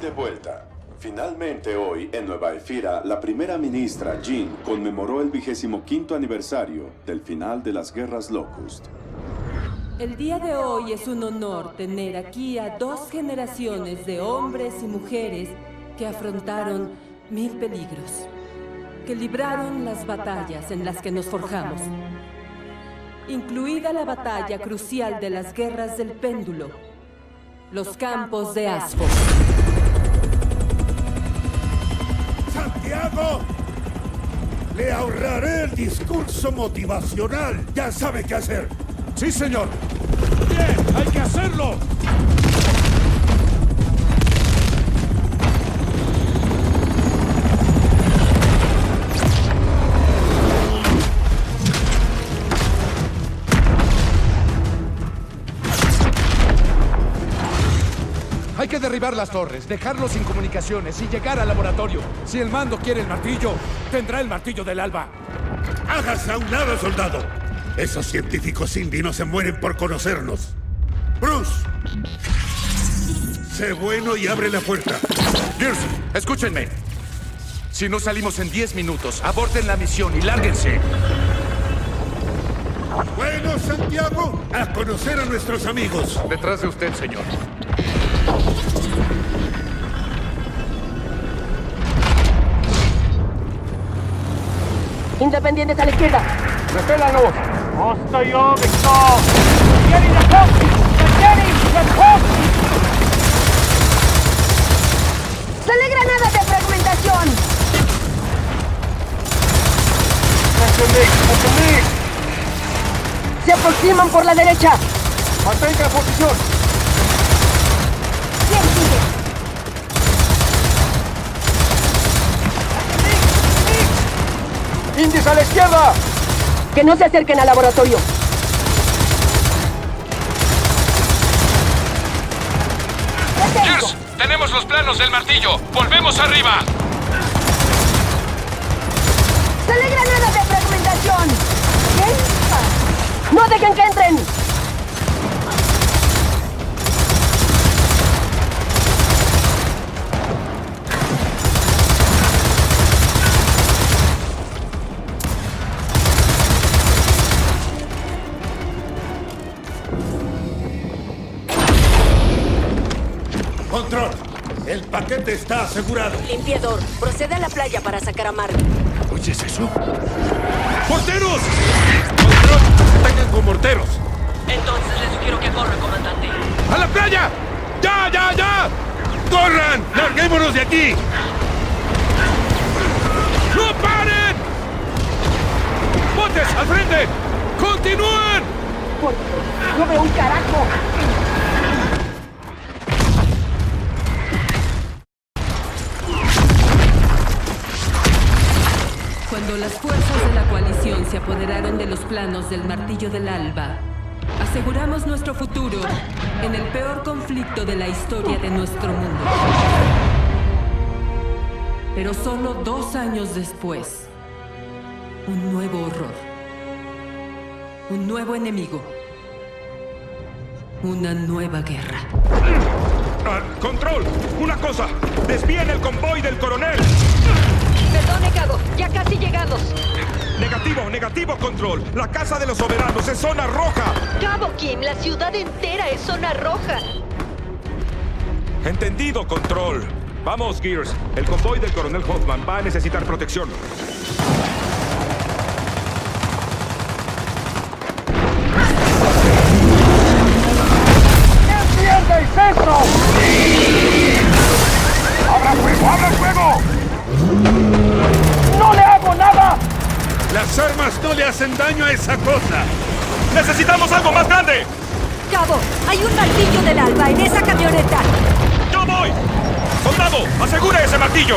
de vuelta. Finalmente hoy, en Nueva Efira, la primera ministra, Jean, conmemoró el vigésimo quinto aniversario del final de las guerras Locust. El día de hoy es un honor tener aquí a dos generaciones de hombres y mujeres que afrontaron mil peligros, que libraron las batallas en las que nos forjamos, incluida la batalla crucial de las guerras del péndulo, los campos de Asfo. ¡Santiago! Le ahorraré el discurso motivacional. Ya sabe qué hacer. Sí, señor. ¡Bien! ¡Hay que hacerlo! Derribar las torres, dejarlos sin comunicaciones y llegar al laboratorio. Si el mando quiere el martillo, tendrá el martillo del alba. ¡Hágase a un lado, soldado! Esos científicos indie no se mueren por conocernos. ¡Bruce! Sé bueno y abre la puerta. Gears, escúchenme. Si no salimos en 10 minutos, aborten la misión y lárguense. Bueno, Santiago, a conocer a nuestros amigos. Detrás de usted, señor. Independientes a la izquierda. ¡Repélanos! ¡Hasta yo, Victor! ¡Getting the post! ¡Getting the post! ¡Sale granadas de fragmentación! ¡Se aproximan por la derecha! ¡Mantenga posición! ¿Quién sigue? ¡Indies a la izquierda! Que no se acerquen al laboratorio. Gears, tenemos los planos del martillo. Volvemos arriba. ¡Sale granadas de fragmentación! ¿Qué? ¡No dejen que entren! Está asegurado. Limpiador, procede a la playa para sacar a Mark. ¿Oyes eso? ¡Morteros! ¡Control! ¡Tengan con morteros! Entonces le sugiero que corra, comandante. ¡A la playa! ¡Ya, ya, ya! ¡Corran! ¡Larguémonos de aquí! ¡No paren! ¡Botes al frente! ¡Continúen! ¡No veo un carajo! Cuando las fuerzas de la coalición se apoderaron de los planos del martillo del alba, aseguramos nuestro futuro en el peor conflicto de la historia de nuestro mundo. Pero solo dos años después, un nuevo horror, un nuevo enemigo, una nueva guerra. Ah, ¡Control! ¡Una cosa! ¡Desvíen el convoy del coronel! Perdone, Cabo. Ya casi llegamos. Negativo, negativo, Control. La casa de los soberanos es zona roja. Cabo Kim, la ciudad entera es zona roja. Entendido, Control. Vamos, Gears. El convoy del coronel Hoffman va a necesitar protección. Hacen daño a esa cosa. ¡Necesitamos algo más grande! Cabo, hay un martillo del alba en esa camioneta. ¡Yo voy! ¡Soldado! ¡Asegure ese martillo!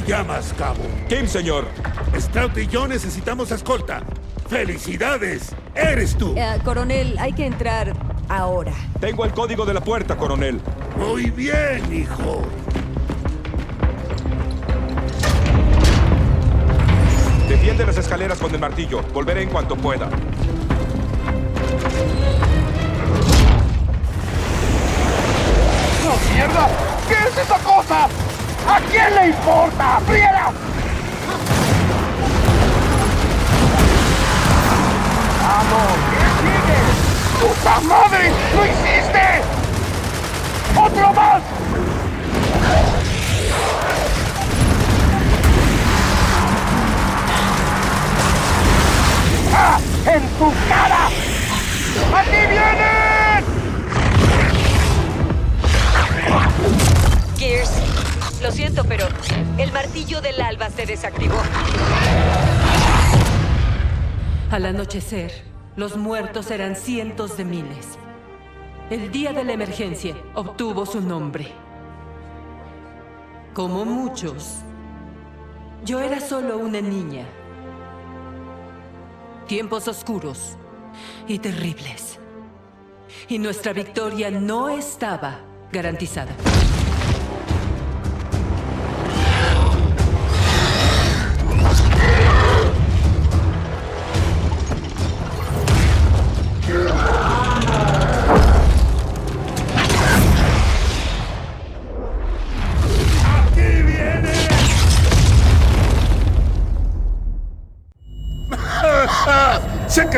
Te llamas, cabo? Kim, señor. Stroud y yo necesitamos escolta. ¡Felicidades! ¡Eres tú! Eh, coronel, hay que entrar ahora. Tengo el código de la puerta, coronel. Muy bien, hijo. Defiende las escaleras con el martillo. Volveré en cuanto pueda. ¡Oh, mierda! ¿Qué es esa cosa? ¿A quién le importa? ¡Friera! ¡Vamos! ¿Qué sigue? ¡Puta madre! ¡Lo hiciste! ¡Otro más! ¡Ah! ¡En tu cara! ¡Aquí vienen! Lo siento, pero el martillo del alba se desactivó. Al anochecer, los muertos eran cientos de miles. El día de la emergencia obtuvo su nombre. Como muchos, yo era solo una niña. Tiempos oscuros y terribles. Y nuestra victoria no estaba garantizada.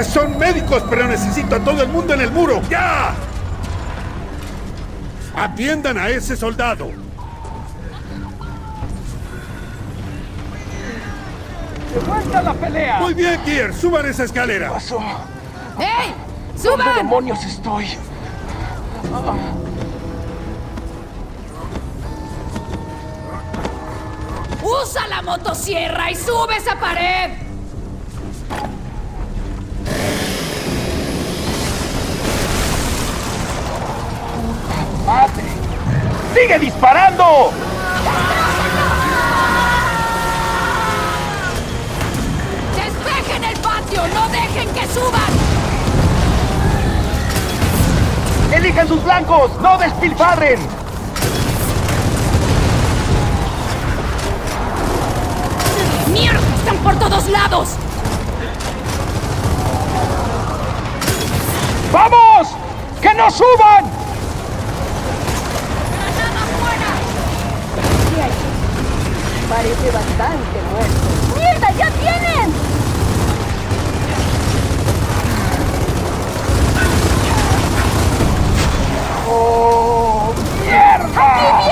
Que son médicos, pero necesito a todo el mundo en el muro. ¡Ya! Atiendan a ese soldado. ¡De vuelta a la pelea! Muy bien, Gear. Suban esa escalera. pasó? ¡Ey! ¿Dónde ¡Suban! demonios estoy? ¡Usa la motosierra y sube esa pared! ¡Sigue disparando! ¡Despejen el patio! ¡No dejen que suban! ¡Elijan sus blancos! ¡No despilfarren! ¡Mierda! ¡Están por todos lados! ¡Vamos! ¡Que no suban! Parece bastante muerto. ¡Mierda! ¡Ya tienen! ¡Oh, mierda! ¡Vienen!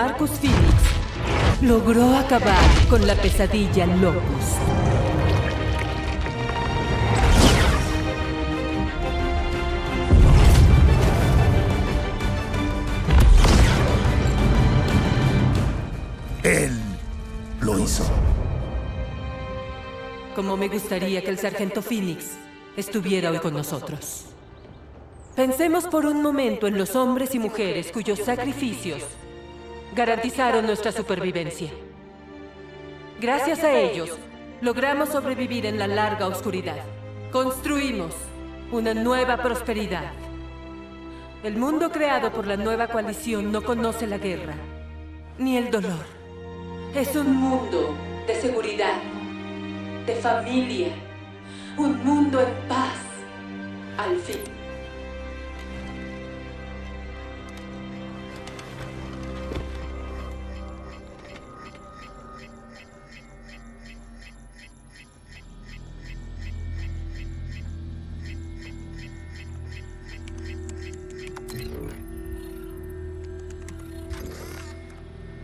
Marcus Phoenix, logró acabar con la pesadilla Locus. Él lo hizo. Como me gustaría que el sargento Phoenix estuviera hoy con nosotros. Pensemos por un momento en los hombres y mujeres cuyos sacrificios garantizaron nuestra supervivencia. Gracias a ellos, logramos sobrevivir en la larga oscuridad. Construimos una nueva prosperidad. El mundo creado por la nueva coalición no conoce la guerra, ni el dolor. Es un mundo de seguridad, de familia, un mundo en paz, al fin.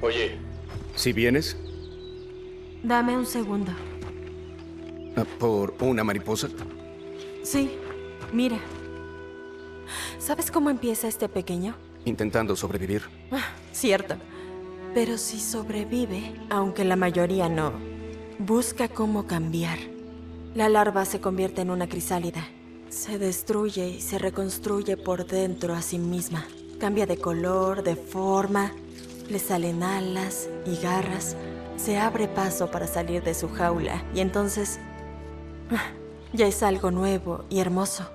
Oye, ¿si vienes? Dame un segundo. Ah, ¿Por una mariposa? Sí, mira. ¿Sabes cómo empieza este pequeño? Intentando sobrevivir. Ah, cierto. Pero si sobrevive, aunque la mayoría no, busca cómo cambiar. La larva se convierte en una crisálida. Se destruye y se reconstruye por dentro a sí misma. Cambia de color, de forma, le salen alas y garras. Se abre paso para salir de su jaula y entonces ah, ya es algo nuevo y hermoso.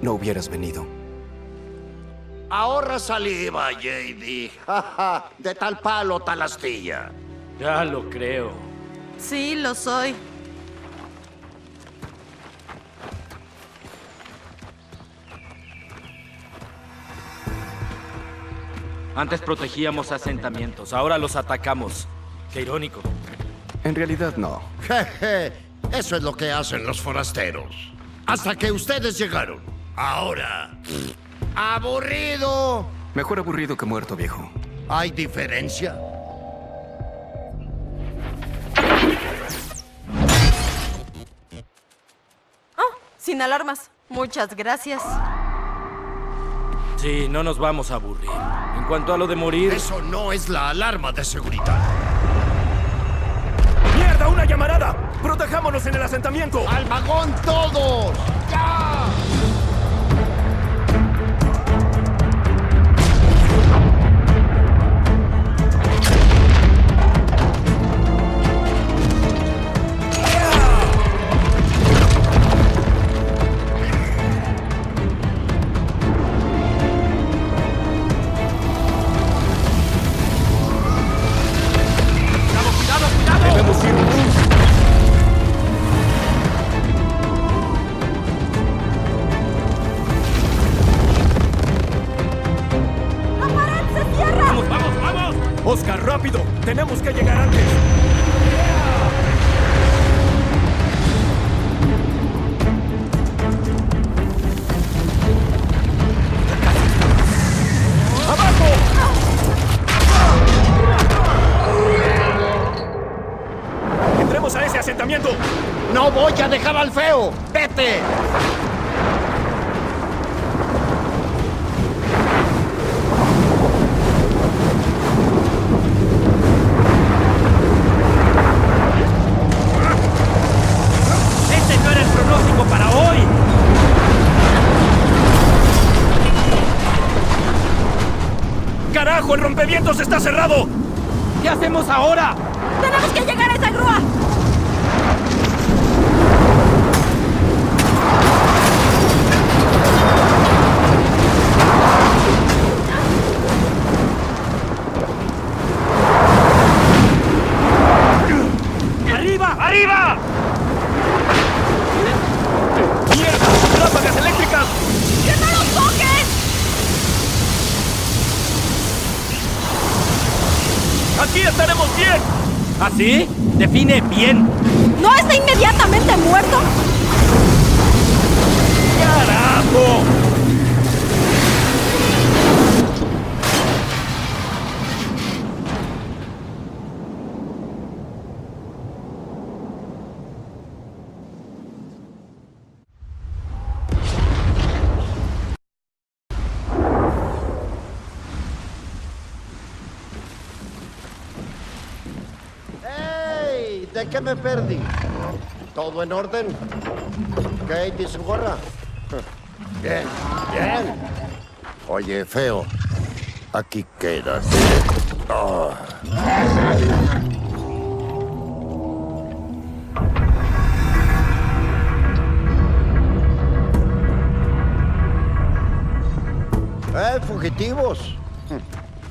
No hubieras venido. Ahorra saliva, JD. De tal palo, tal astilla. Ya lo creo. Sí, lo soy. Antes protegíamos asentamientos, ahora los atacamos. Qué irónico. En realidad no. Jeje, eso es lo que hacen los forasteros. Hasta que ustedes llegaron. Ahora. ¡Aburrido! Mejor aburrido que muerto, viejo. ¿Hay diferencia? Oh, sin alarmas. Muchas gracias. Sí, no nos vamos a aburrir. En cuanto a lo de morir... Eso no es la alarma de seguridad. ¡Mierda, una llamarada! ¡Protejámonos en el asentamiento! ¡Al vagón todos! ¡Ya! Me perdí? ¿Todo en orden? ¿Kate y su gorra? Bien, bien. Oye, feo, aquí quedas. Ah. ¡Eh, fugitivos!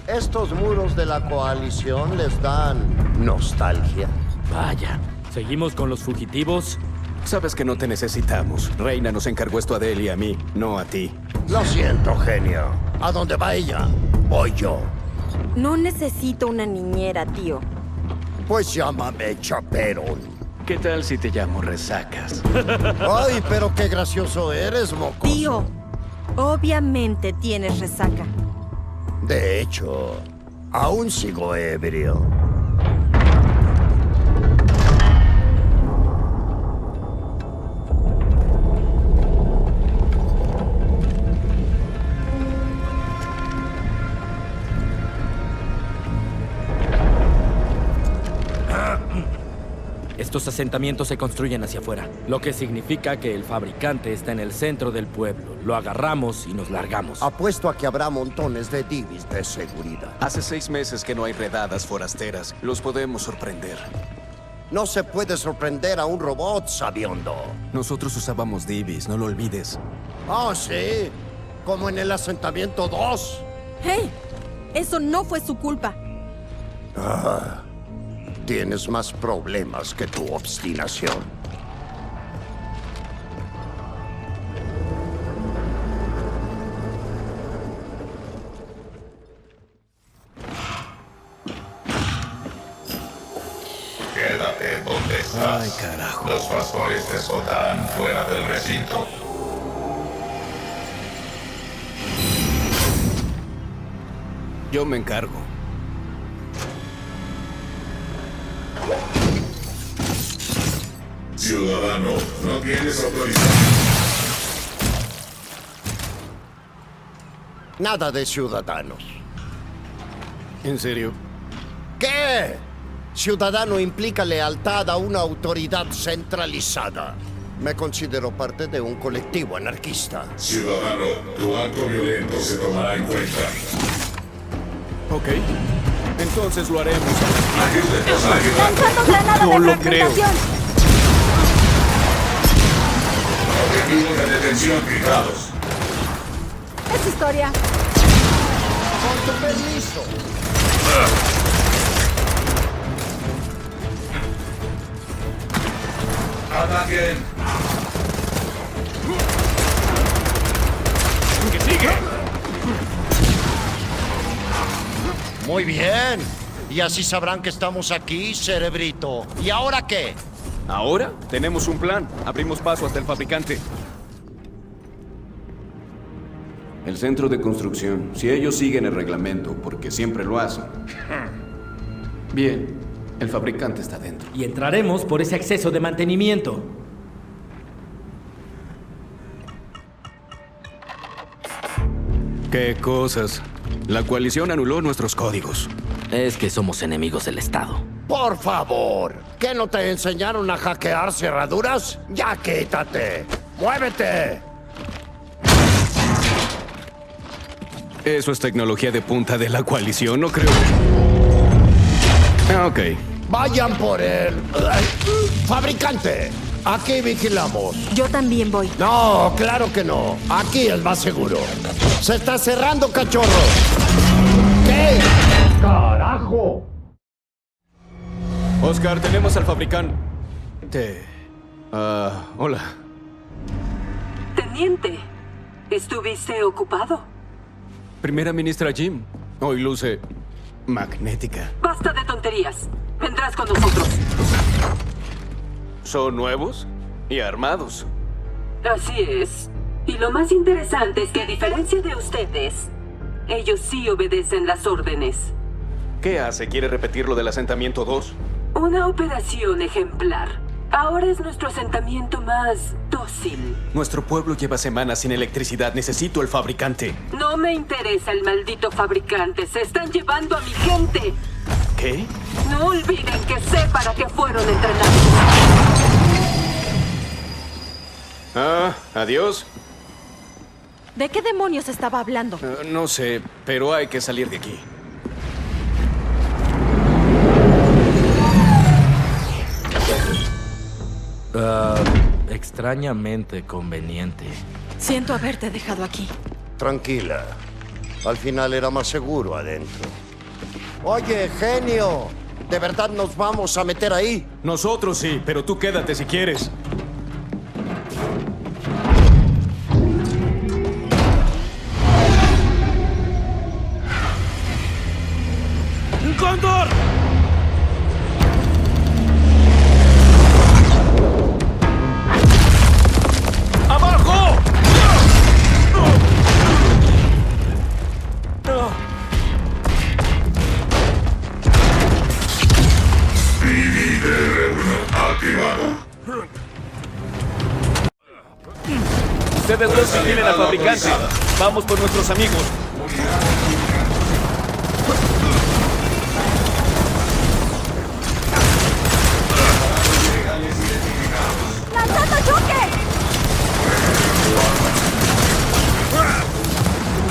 Estos muros de la coalición les dan nostalgia. Vaya. ¿Seguimos con los fugitivos? Sabes que no te necesitamos. Reina nos encargó esto a Adele y a mí, no a ti. Lo siento, genio. ¿A dónde va ella? Voy yo. No necesito una niñera, tío. Pues llámame chaperón. ¿Qué tal si te llamo resacas? Ay, pero qué gracioso eres, mocoso. Tío, obviamente tienes resaca. De hecho, aún sigo ebrio. Estos asentamientos se construyen hacia afuera, lo que significa que el fabricante está en el centro del pueblo. Lo agarramos y nos largamos. Apuesto a que habrá montones de divis de seguridad. Hace seis meses que no hay redadas forasteras. Los podemos sorprender. No se puede sorprender a un robot, sabiondo. Nosotros usábamos divis, no lo olvides. Ah, sí. Como en el asentamiento 2. ¡Hey! Eso no fue su culpa. Ah, tienes más problemas que tu obstinación. Quédate donde estás. Ay, carajo. Los pastores te escoltarán fuera del recinto. Yo me encargo. Ciudadano, no tienes autorización. Nada de ciudadanos. ¿En serio? ¿Qué? Ciudadano implica lealtad a una autoridad centralizada. Me considero parte de un colectivo anarquista. Ciudadano, tu acto violento se tomará en cuenta. Ok. Entonces lo haremos. ¡Lanzando granada No de lo creo. De detención fijados. Es historia. Con tu permiso. Ataquen. ¡Que sigue! Muy bien. Y así sabrán que estamos aquí, cerebrito. ¿Y ahora qué? Ahora tenemos un plan. Abrimos paso hasta el fabricante. El centro de construcción. Si ellos siguen el reglamento, porque siempre lo hacen. Bien, el fabricante está dentro. Y entraremos por ese exceso de mantenimiento. ¿Qué cosas? La coalición anuló nuestros códigos. Es que somos enemigos del Estado. Por favor. ¿Qué no te enseñaron a hackear cerraduras? Ya quítate. ¡Muévete! Eso es tecnología de punta de la coalición, no creo. Ah, ok. Vayan por él. Fabricante, aquí vigilamos. Yo también voy. No, claro que no. Aquí es más seguro. Se está cerrando, cachorro. ¿Qué? ¡Carajo! Oscar, tenemos al fabricante. Ah, hola. Teniente, ¿estuviste ocupado? Primera ministra Jim. Hoy luce magnética. Basta de tonterías. Vendrás con nosotros. Son nuevos y armados. Así es. Y lo más interesante es que a diferencia de ustedes, ellos sí obedecen las órdenes. ¿Qué hace? ¿Quiere repetir lo del asentamiento 2? Una operación ejemplar. Ahora es nuestro asentamiento más dócil. Nuestro pueblo lleva semanas sin electricidad. Necesito el fabricante. No me interesa el maldito fabricante. Se están llevando a mi gente. ¿Qué? No olviden que sé para qué fueron entrenados. Ah, adiós. ¿De qué demonios estaba hablando? Eh, no sé, pero hay que salir de aquí. Ah, extrañamente conveniente. Siento haberte dejado aquí. Tranquila. Al final era más seguro adentro. Oye, genio. ¿De verdad nos vamos a meter ahí? Nosotros sí, pero tú quédate si quieres. ¡Un cóndor! Vamos por nuestros amigos. ¡Lanzando choque!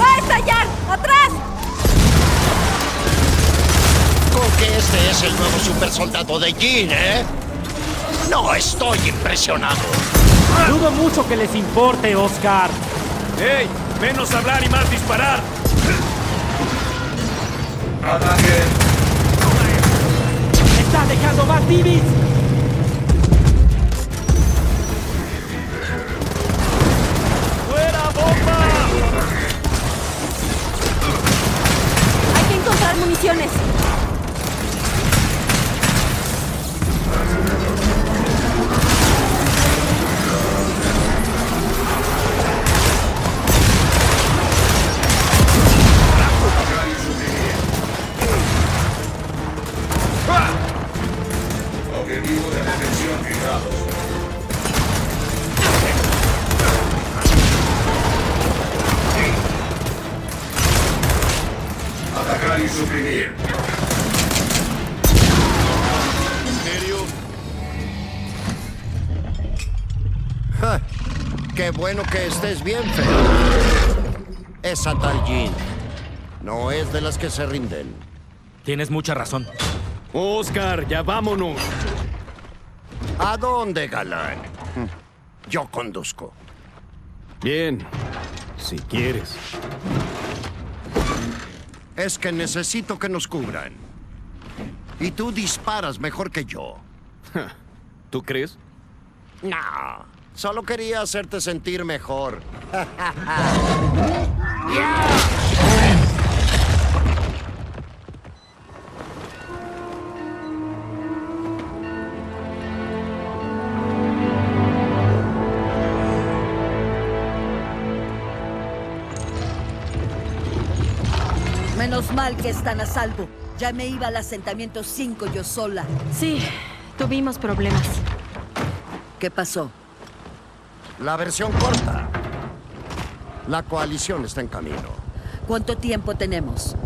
¡Va a estallar! ¡Atrás! Con que este es el nuevo super soldado de Jean, ¿eh? No estoy impresionado. Dudo mucho que les importe, Oscar. ¡Ey! Menos hablar y más disparar. ¡Ataque! ¡Está dejando más divis! ¡Fuera, bomba! Hay que encontrar municiones. Que estés bien, feo. Esa tal Jean no es de las que se rinden. Tienes mucha razón. Oscar, ya vámonos. ¿A dónde, galán? Yo conduzco. Bien, si quieres. Es que necesito que nos cubran. Y tú disparas mejor que yo. ¿Tú crees? No, solo quería hacerte sentir mejor. Menos mal que están a salvo. Ya me iba al asentamiento 5 yo sola. Sí, tuvimos problemas. ¿Qué pasó? La versión corta. La coalición está en camino. ¿Cuánto tiempo tenemos?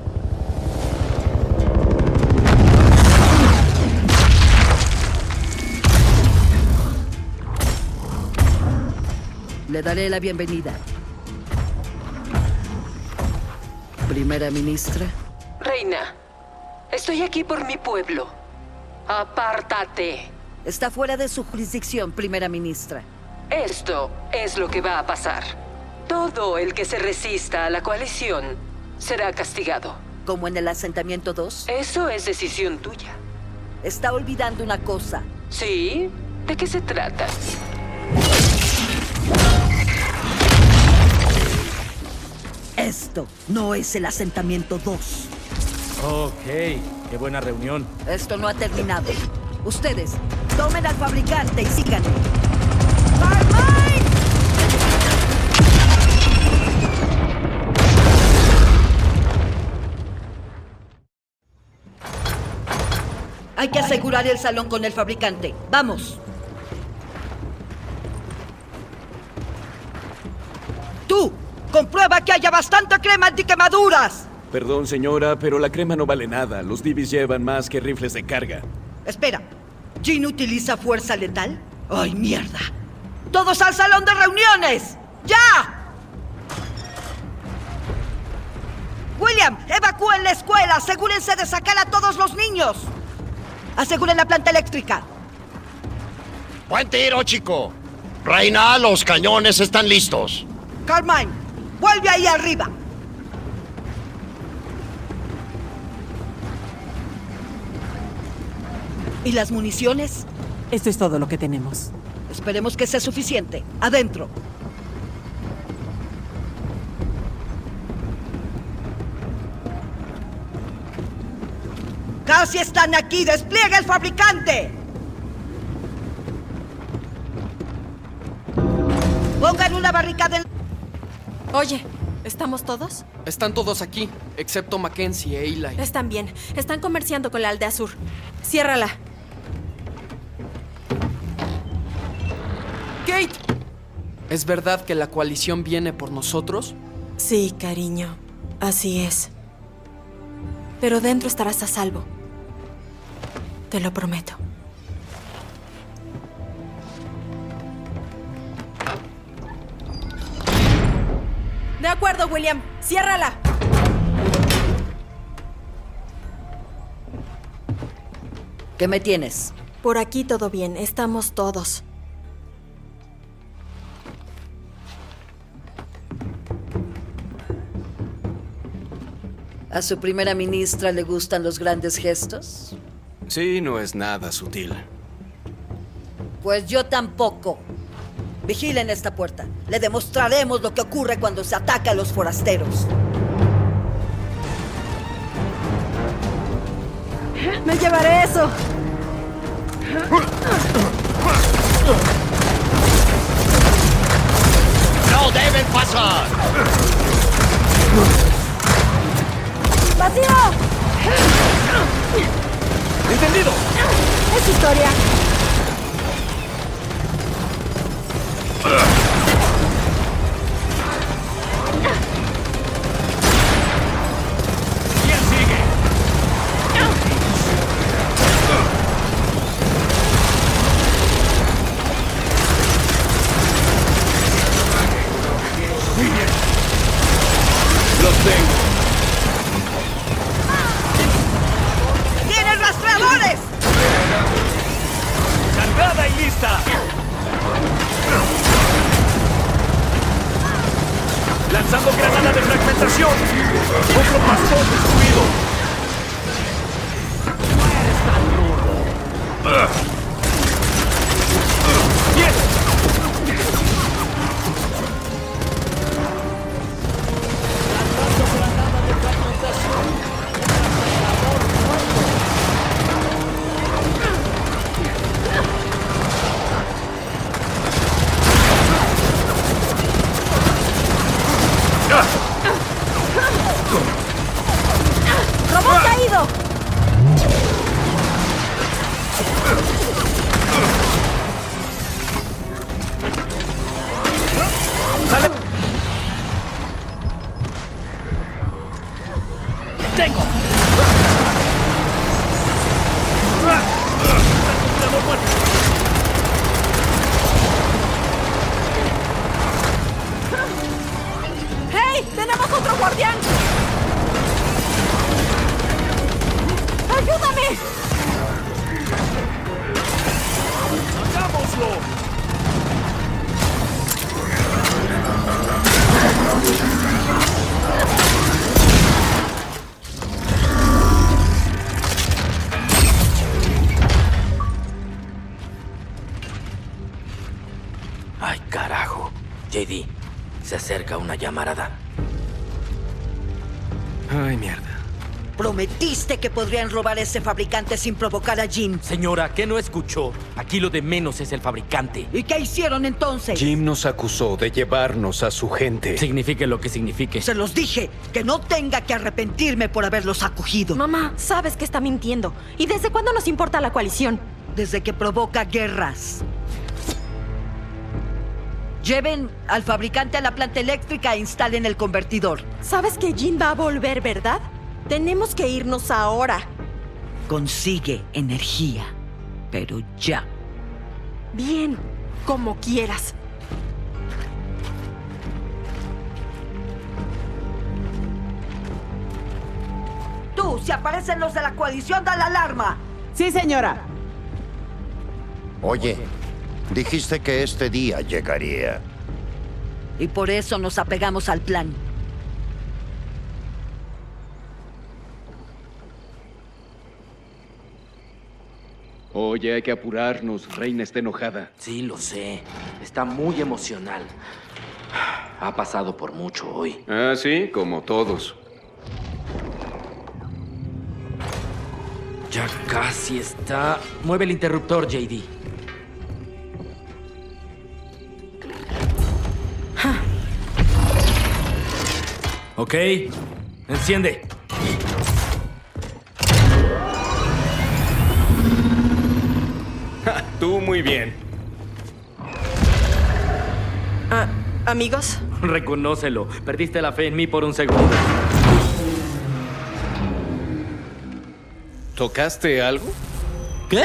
Le daré la bienvenida. Primera ministra. Reina, estoy aquí por mi pueblo. Apártate. Está fuera de su jurisdicción, primera ministra. Esto es lo que va a pasar. Todo el que se resista a la coalición será castigado. ¿Como en el asentamiento 2? Eso es decisión tuya. Está olvidando una cosa. ¿Sí? ¿De qué se trata? Esto no es el asentamiento 2. Ok, qué buena reunión. Esto no ha terminado. Ustedes, tomen al fabricante y síganme. Hay que asegurar el salón con el fabricante. ¡Vamos! ¡Tú! ¡Comprueba que haya bastante crema antiquemaduras! Perdón, señora, pero la crema no vale nada. Los divis llevan más que rifles de carga. Espera, ¿Jean utiliza fuerza letal? ¡Ay, mierda! ¡Todos al salón de reuniones! ¡Ya! William, evacúen la escuela. Asegúrense de sacar a todos los niños. Aseguren la planta eléctrica. Buen tiro, chico. Reina, los cañones están listos. Carmine, vuelve ahí arriba. ¿Y las municiones? Esto es todo lo que tenemos. Esperemos que sea suficiente. Adentro. ¡Casi están aquí! ¡Despliega el fabricante! Pongan una barricada en... Oye, ¿estamos todos? Están todos aquí, excepto Mackenzie e Eli. Están bien. Están comerciando con la aldea sur. Ciérrala. ¡Kate! ¿Es verdad que la coalición viene por nosotros? Sí, cariño. Así es. Pero dentro estarás a salvo. Te lo prometo. De acuerdo, William. Ciérrala. ¿Qué me tienes? Por aquí todo bien. Estamos todos. ¿A su primera ministra le gustan los grandes gestos? Sí, no es nada sutil. Pues yo tampoco. Vigilen esta puerta. Le demostraremos lo que ocurre cuando se ataca a los forasteros. Me llevaré eso. ¡No deben pasar! ¡Vacío! ¡Entendido! Es historia. Llamarada. Ay, mierda. Prometiste que podrían robar ese fabricante sin provocar a Jim. Señora, ¿qué no escuchó? Aquí lo de menos es el fabricante. ¿Y qué hicieron entonces? Jim nos acusó de llevarnos a su gente. Signifique lo que signifique. Se los dije, que no tenga que arrepentirme por haberlos acogido. Mamá, sabes que está mintiendo. ¿Y desde cuándo nos importa la coalición? Desde que provoca guerras. Lleven al fabricante a la planta eléctrica e instalen el convertidor. Sabes que Jin va a volver, ¿verdad? Tenemos que irnos ahora. Consigue energía, pero ya. Bien, como quieras. Tú, si aparecen los de la coalición, da la alarma. Sí, señora. Oye, dijiste que este día llegaría. Y por eso nos apegamos al plan. Oye, hay que apurarnos. Reina está enojada. Sí, lo sé. Está muy emocional. Ha pasado por mucho hoy. Ah, sí, como todos. Ya casi está. Mueve el interruptor, JD. Ok. Enciende. Ja, Tú muy bien. Ah, ¿Amigos? Reconócelo. Perdiste la fe en mí por un segundo. ¿Tocaste algo? ¿Qué?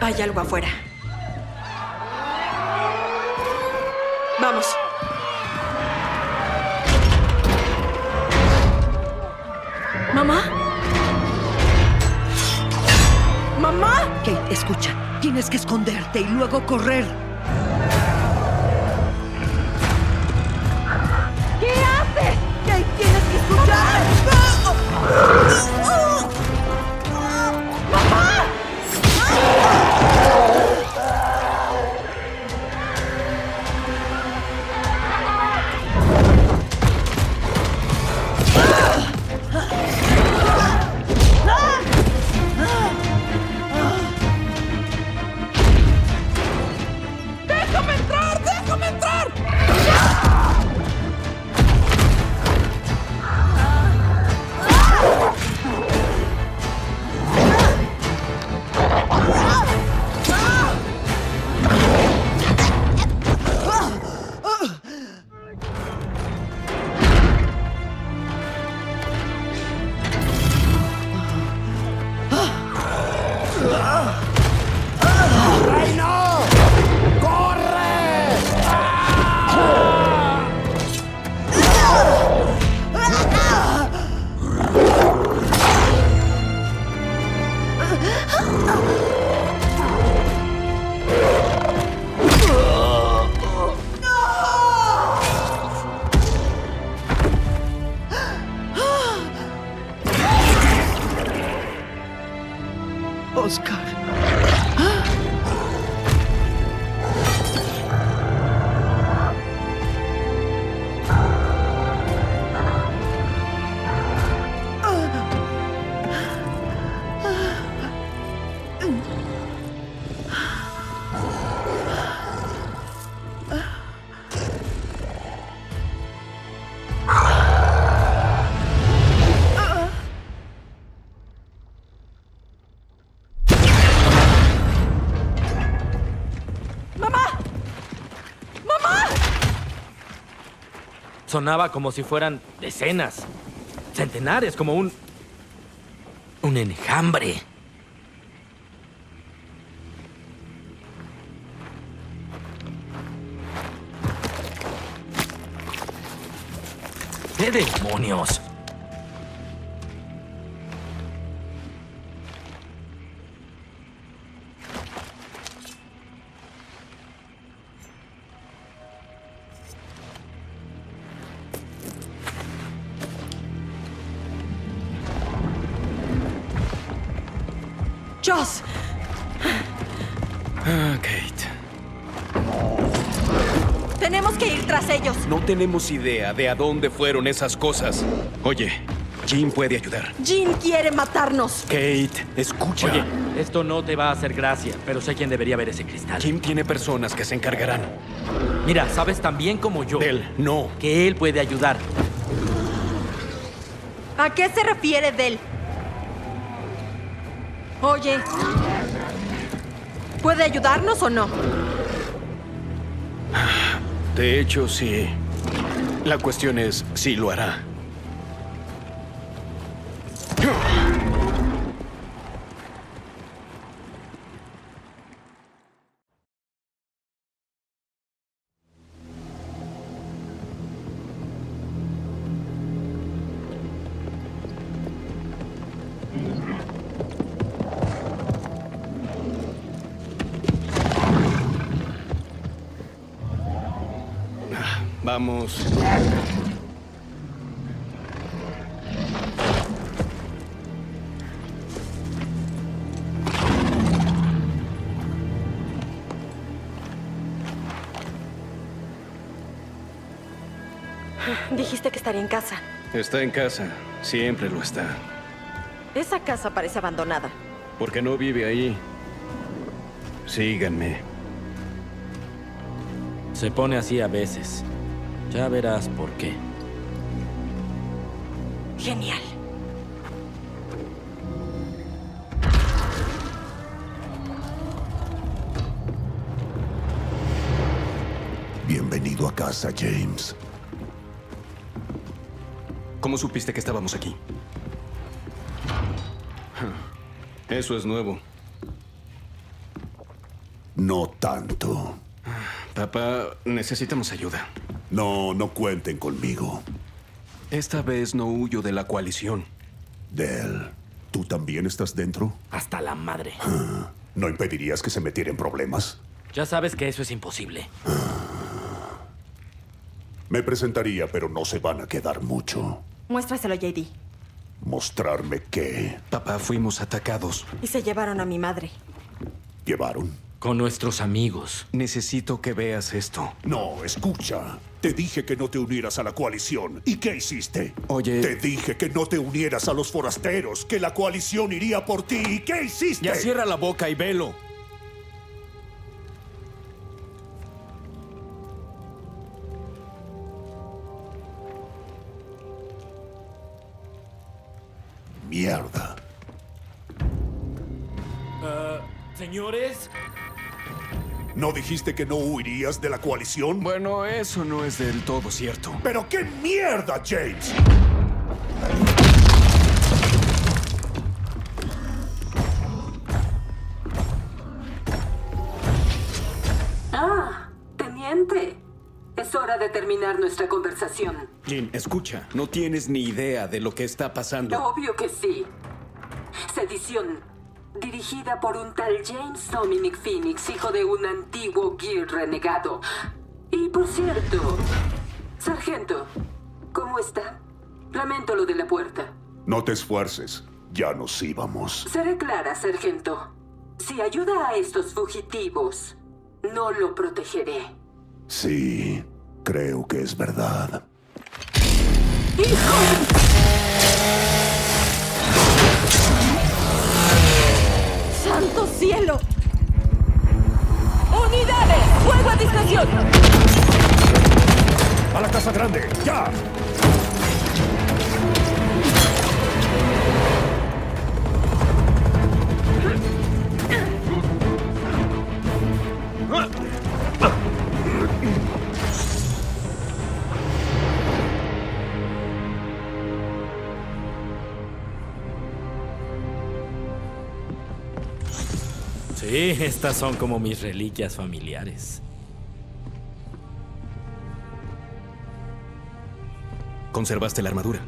Hay algo afuera. Vamos. ¿Mamá? ¿Mamá? Kate, escucha. Tienes que esconderte y luego correr. ¿Qué haces? Kate, tienes que escuchar. ¡Déjame Sonaba como si fueran decenas, centenares, como un... un enjambre. ¿Qué demonios? Tenemos idea de a dónde fueron esas cosas. Oye, Jim puede ayudar. Jim quiere matarnos. Kate, escucha. Oye, esto no te va a hacer gracia, pero sé quién debería ver ese cristal. Jim tiene personas que se encargarán. Mira, sabes tan bien como yo. Del, no. Que él puede ayudar. ¿A qué se refiere Del? Oye. ¿Puede ayudarnos o no? De hecho, sí. La cuestión es si lo hará. Vamos. Dijiste que estaría en casa. Está en casa. Siempre lo está. Esa casa parece abandonada. Porque no vive ahí. Síganme. Se pone así a veces. Ya verás por qué. Genial. Bienvenido a casa, James. ¿Cómo supiste que estábamos aquí? Eso es nuevo. No tanto. Ah, papá, necesitamos ayuda. No, no cuenten conmigo. Esta vez no huyo de la coalición. Del, ¿tú también estás dentro? Hasta la madre. ¿No impedirías que se metiera en problemas? Ya sabes que eso es imposible. Me presentaría, pero no se van a quedar mucho. Muéstraselo, JD. ¿Mostrarme qué? Papá, fuimos atacados. Y se llevaron a mi madre. ¿Llevaron? Con nuestros amigos. Necesito que veas esto. No, escucha. Te dije que no te unieras a la coalición. ¿Y qué hiciste? Oye. Te dije que no te unieras a los forasteros, que la coalición iría por ti. ¿Y qué hiciste? Ya cierra la boca y velo. Mierda. Ah, señores. ¿No dijiste que no huirías de la coalición? Bueno, eso no es del todo cierto. ¿Pero qué mierda, James? Ah, teniente. Es hora de terminar nuestra conversación. Jin, escucha. No tienes ni idea de lo que está pasando. Obvio que sí. Sedición. Dirigida por un tal James Dominic Phoenix, hijo de un antiguo Gear renegado. Y por cierto, Sargento, ¿cómo está? Lamento lo de la puerta. No te esfuerces. Ya nos íbamos. Seré clara, Sargento. Si ayuda a estos fugitivos, no lo protegeré. Sí, creo que es verdad. ¡Santo cielo! ¡Unidades! ¡Fuego a discreción! ¡A la casa grande! ¡Ya! Sí, estas son como mis reliquias familiares. ¿Conservaste la armadura?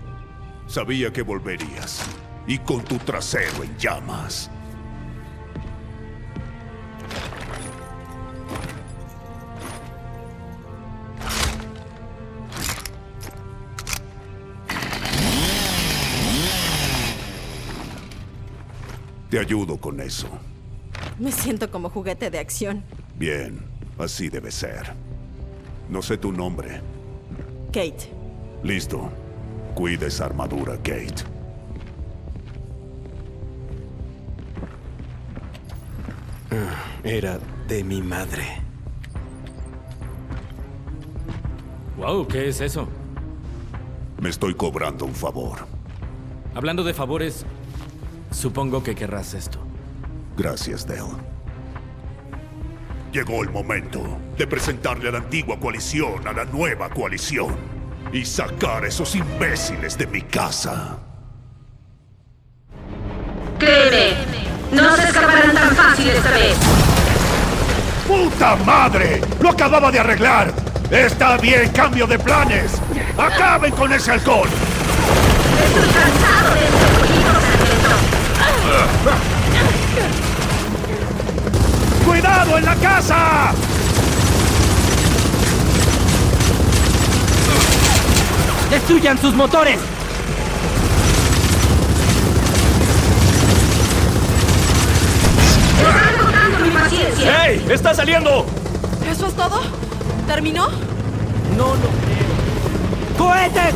Sabía que volverías. Y con tu trasero en llamas. Te ayudo con eso. Me siento como juguete de acción. Bien, así debe ser. No sé tu nombre. Kate. Listo. Cuida esa armadura, Kate. Ah, Era de mi madre. Wow, ¿qué es eso? Me estoy cobrando un favor. Hablando de favores, supongo que querrás esto. Gracias, Dale. Llegó el momento de presentarle a la antigua coalición a la nueva coalición y sacar a esos imbéciles de mi casa. Créeme, no se escaparán tan fácil esta vez. ¡Puta madre! ¡Lo acababa de arreglar! Está bien, cambio de planes. ¡Acaben con ese alcohol! Estoy cansado de sargento. ¡Cuidado en la casa! ¡Destruyan sus motores! Están agotando mi paciencia. ¡Hey! ¡Está saliendo! ¿Eso es todo? ¿Terminó? No, no. ¡Cohetes!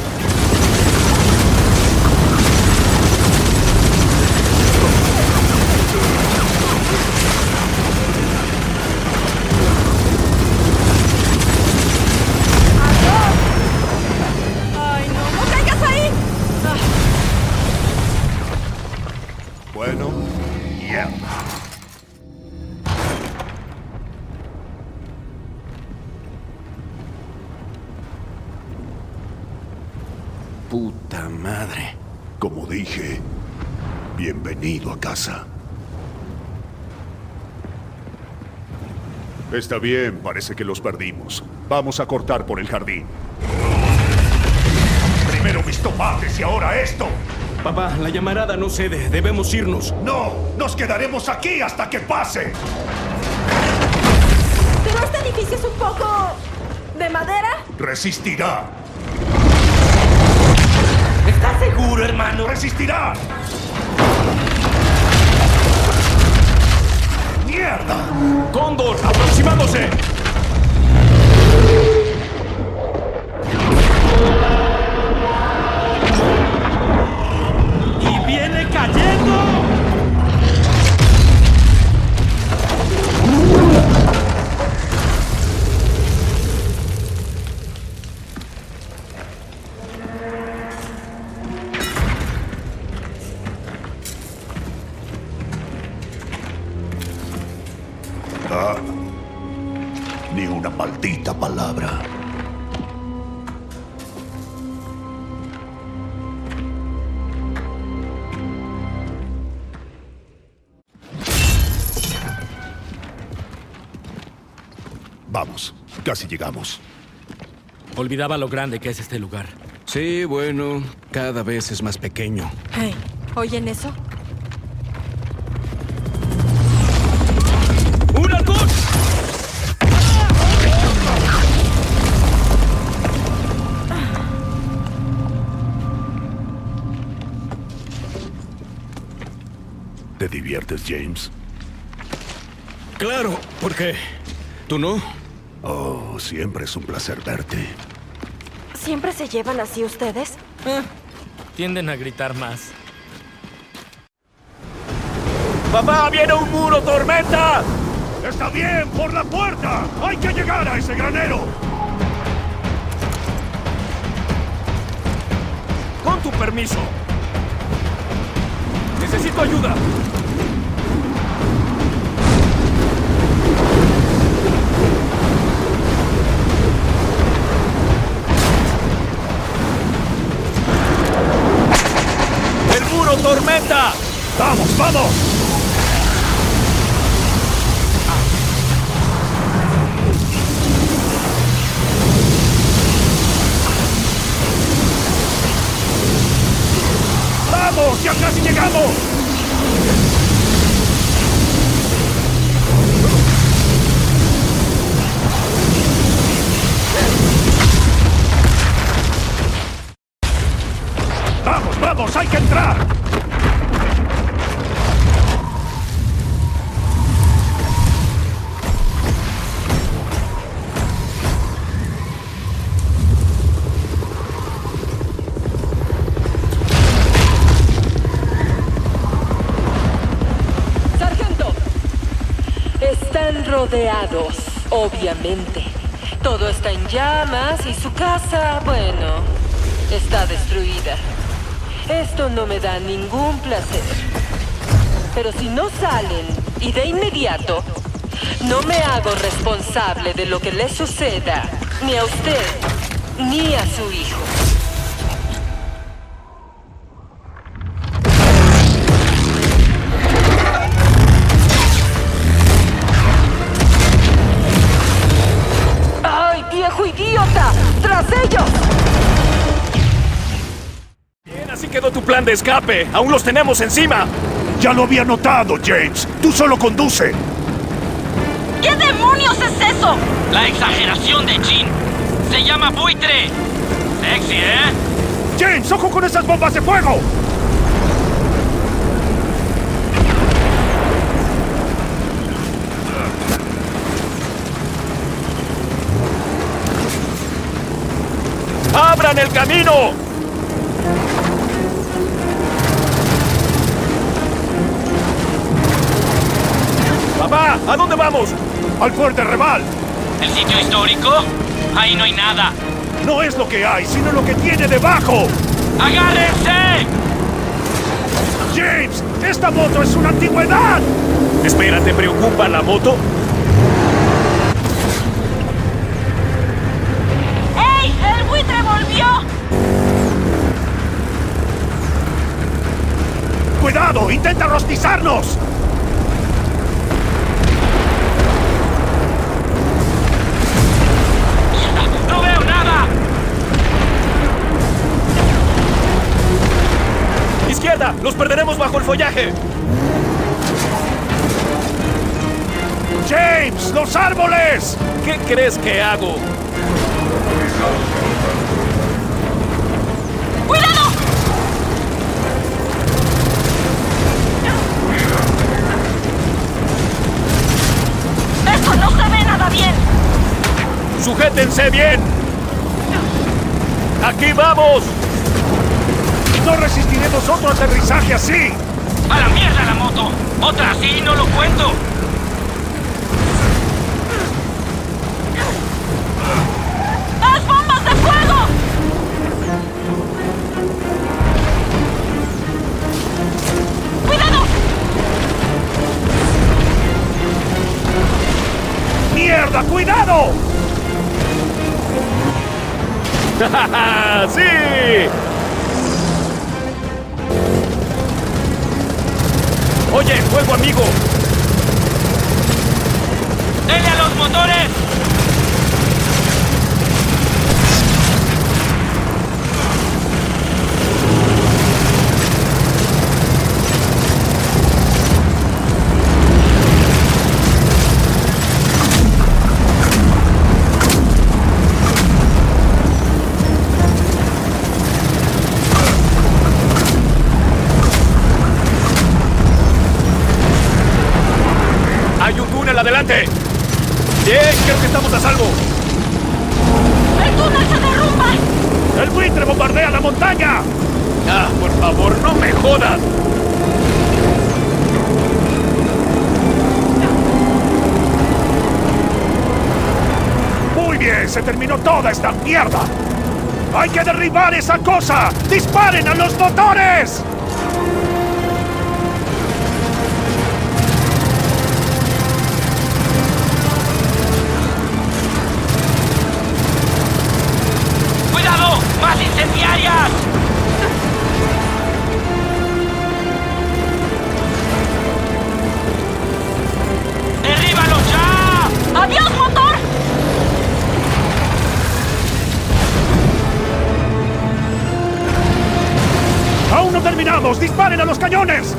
Casa. Está bien, parece que los perdimos. Vamos a cortar por el jardín. Primero mis tomates y ahora esto. Papá, la llamarada no cede. Debemos irnos. No, nos quedaremos aquí hasta que pase. ¿Pero este edificio es un poco... de madera? Resistirá. ¿Estás seguro, hermano? Resistirá. ¡Mierda! ¡Cóndor, aproximándose! ¡Y viene cayendo! Casi llegamos. Olvidaba lo grande que es este lugar. Sí, bueno, cada vez es más pequeño. Hey, ¿oyen eso? ¡Un halcón! ¿Te diviertes, James? Claro, ¿por qué? ¿Tú no? Oh, siempre es un placer verte. ¿Siempre se llevan así ustedes? Tienden a gritar más. ¡Papá, viene un muro, tormenta! ¡Está bien! ¡Por la puerta! ¡Hay que llegar a ese granero! Con tu permiso. Necesito ayuda. Tormenta! ¡Vamos, vamos! ¡Vamos! ¡Ya casi llegamos! Obviamente. Todo está en llamas y su casa, bueno, está destruida. Esto no me da ningún placer. Pero si no salen, y de inmediato, no me hago responsable de lo que le suceda, ni a usted, ni a su hijo. Tu plan de escape. Aún los tenemos encima. Ya lo había notado, James. Tú solo conduce. ¿Qué demonios es eso? La exageración de Jean. Se llama buitre. Sexy, ¿eh? James, ojo con esas bombas de fuego. ¡Abran el camino! ¡Papá! ¿A dónde vamos? ¡Al fuerte Reval! ¿El sitio histórico? Ahí no hay nada. No es lo que hay, sino lo que tiene debajo. ¡Agárrense! James, esta moto es una antigüedad. Espera, ¿te preocupa la moto? ¡Ey! ¡El buitre volvió! ¡Cuidado! ¡Intenta rostizarnos! ¡Los perderemos bajo el follaje! ¡James! ¡Los árboles! ¿Qué crees que hago? ¡Cuidado! ¡Esto no se ve nada bien! ¡Sujétense bien! ¡Aquí vamos! ¡No resistiremos otro aterrizaje así! ¡A la mierda la moto! ¡Otra así no lo cuento! Amigo. Toda esta mierda. ¡Hay que derribar esa cosa! ¡Disparen a los motores! ¡Disparen a los cañones!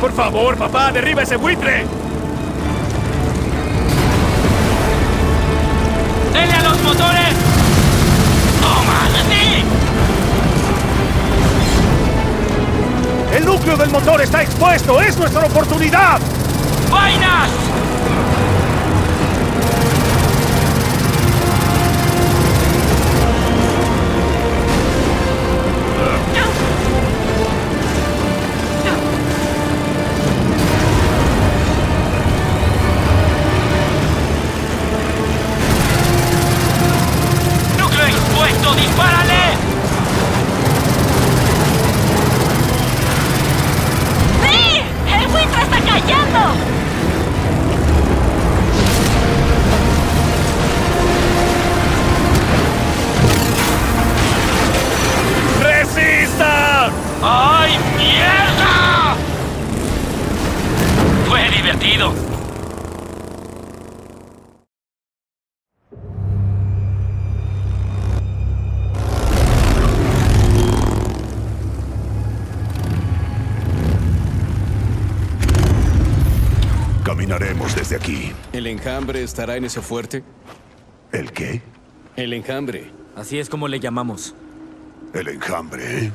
Por favor, papá, derriba ese buitre. Núcleo del motor está expuesto! ¡Es nuestra oportunidad! ¡Vainas! Enjambre estará en ese fuerte? ¿El qué? El enjambre. Así es como le llamamos. El enjambre.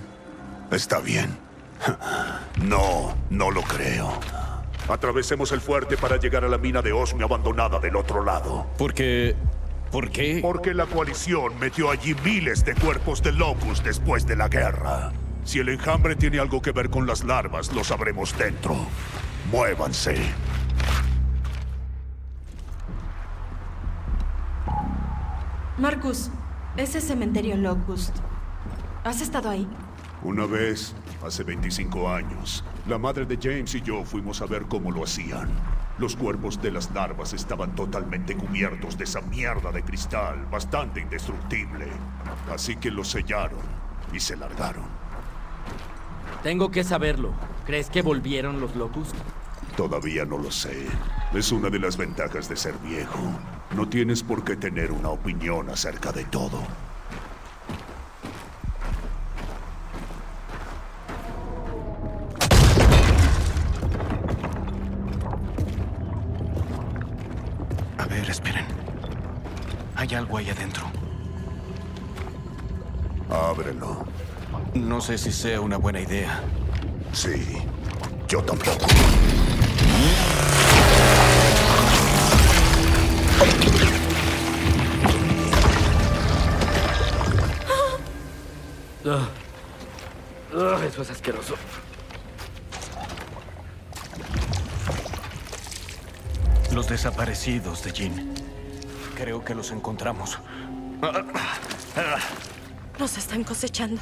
Está bien. No, no lo creo. Atravesemos el fuerte para llegar a la mina de Osmi abandonada del otro lado. Porque... ¿Por qué? Porque la coalición metió allí miles de cuerpos de Locust después de la guerra. Si el enjambre tiene algo que ver con las larvas, lo sabremos dentro. Muévanse. Marcus, ese cementerio Locust. ¿Has estado ahí? Una vez, hace 25 años, la madre de James y yo fuimos a ver cómo lo hacían. Los cuerpos de las larvas estaban totalmente cubiertos de esa mierda de cristal, bastante indestructible. Así que los sellaron y se largaron. Tengo que saberlo. ¿Crees que volvieron los Locust? Todavía no lo sé. Es una de las ventajas de ser viejo. No tienes por qué tener una opinión acerca de todo. A ver, esperen. Hay algo ahí adentro. Ábrelo. No sé si sea una buena idea. Sí, yo tampoco. Ugh. Ugh, eso es asqueroso. Los desaparecidos de Jean. Creo que los encontramos. Nos están cosechando.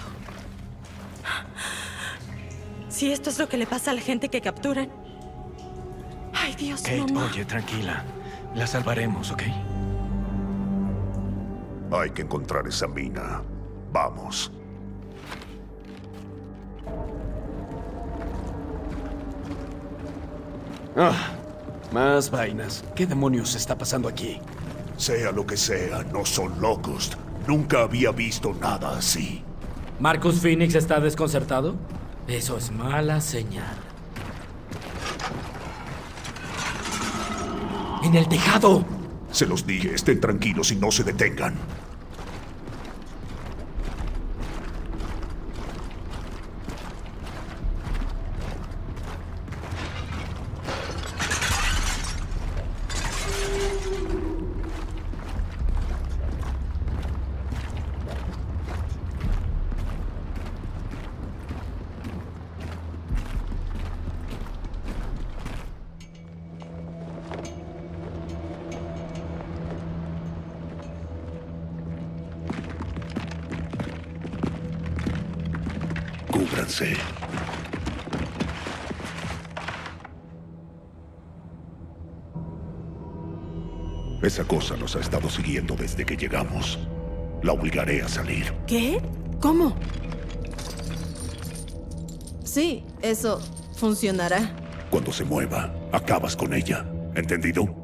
Si esto es lo que le pasa a la gente que capturan. Ay, Dios, Kate, mamá. oye, tranquila. La salvaremos, ¿ok? Hay que encontrar esa mina. Vamos. Ah, más vainas. ¿Qué demonios está pasando aquí? Sea lo que sea, no son locos. Nunca había visto nada así. ¿Marcus Phoenix está desconcertado? Eso es mala señal. ¡En el tejado! Se los dije, estén tranquilos y no se detengan. Esa cosa nos ha estado siguiendo desde que llegamos. La obligaré a salir. ¿Qué? ¿Cómo? Sí, eso funcionará. Cuando se mueva, acabas con ella. ¿Entendido?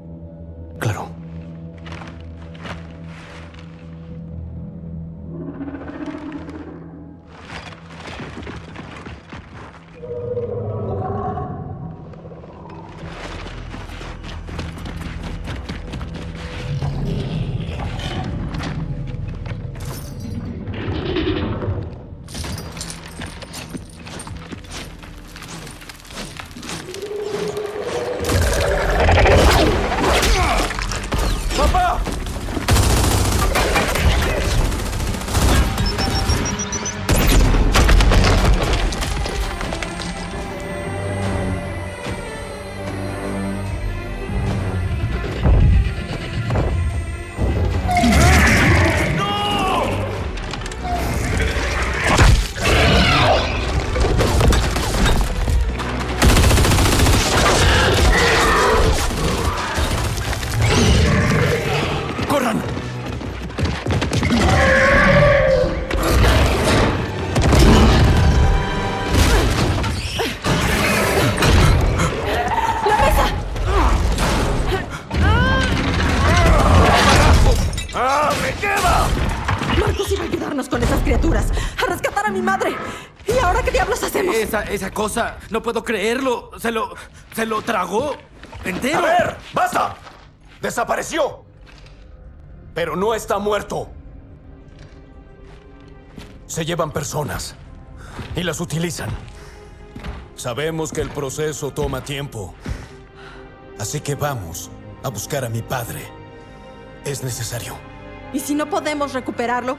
Esa, cosa, no puedo creerlo. Se lo. se lo tragó entero. A ver, basta. Desapareció. Pero no está muerto. Se llevan personas y las utilizan. Sabemos que el proceso toma tiempo. Así que vamos a buscar a mi padre. Es necesario. ¿Y si no podemos recuperarlo?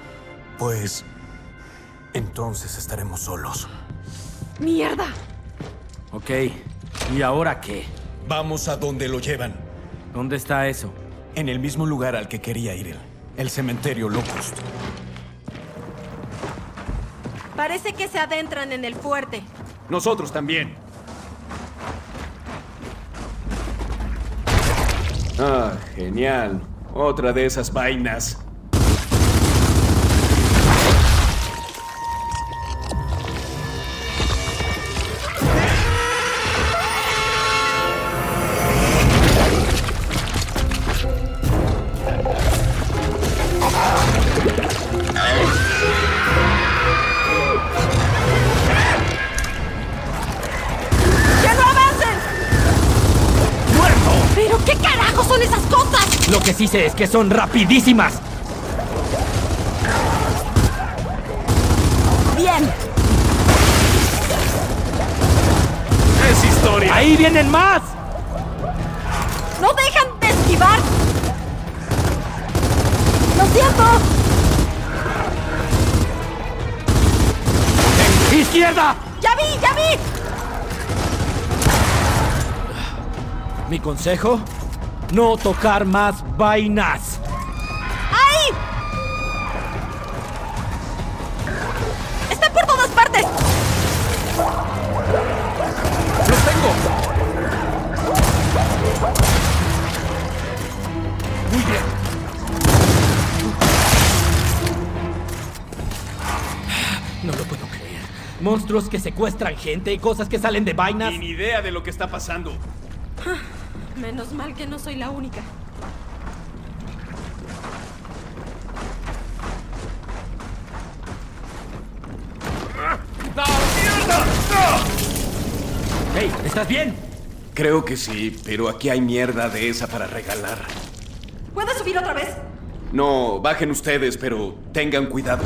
Pues... Entonces estaremos solos. ¡Mierda! Ok. ¿Y ahora qué? Vamos a donde lo llevan. ¿Dónde está eso? En el mismo lugar al que quería ir él. El cementerio Locust. Parece que se adentran en el fuerte. Nosotros también. Ah, genial. Otra de esas vainas. Es que son rapidísimas. Bien. Es historia. Ahí vienen más. ¡No dejan de esquivar! ¡Lo siento! ¡Izquierda! ¡Ya vi, ya vi! Mi consejo, no tocar más vainas. ¡Ahí! ¡Están por todas partes! ¡Los tengo! Muy bien. No lo puedo creer. Monstruos que secuestran gente y cosas que salen de vainas. Ni idea de lo que está pasando. Menos mal que no soy la única. ¡Hey! ¿Estás bien? Creo que sí, pero aquí hay mierda de esa para regalar. ¿Puedes subir otra vez? No, bajen ustedes, pero tengan cuidado.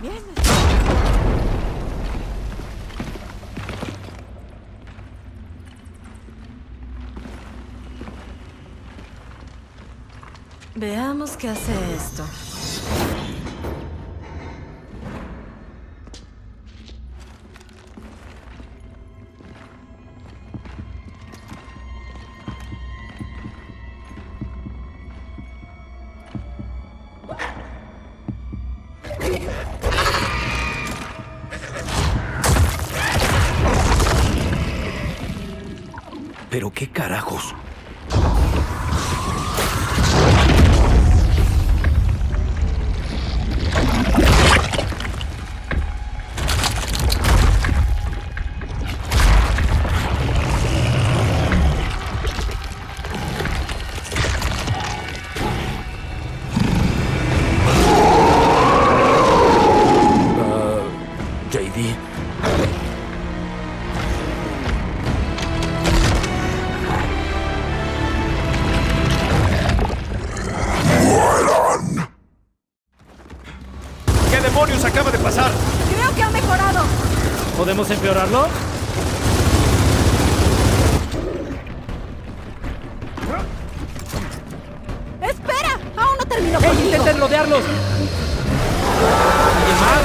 Bien. Veamos qué hace esto. Empeorarlo? ¡Espera! ¡Aún no termino ¡Hey, contigo! intenten rodearlos! ¿Alguien más?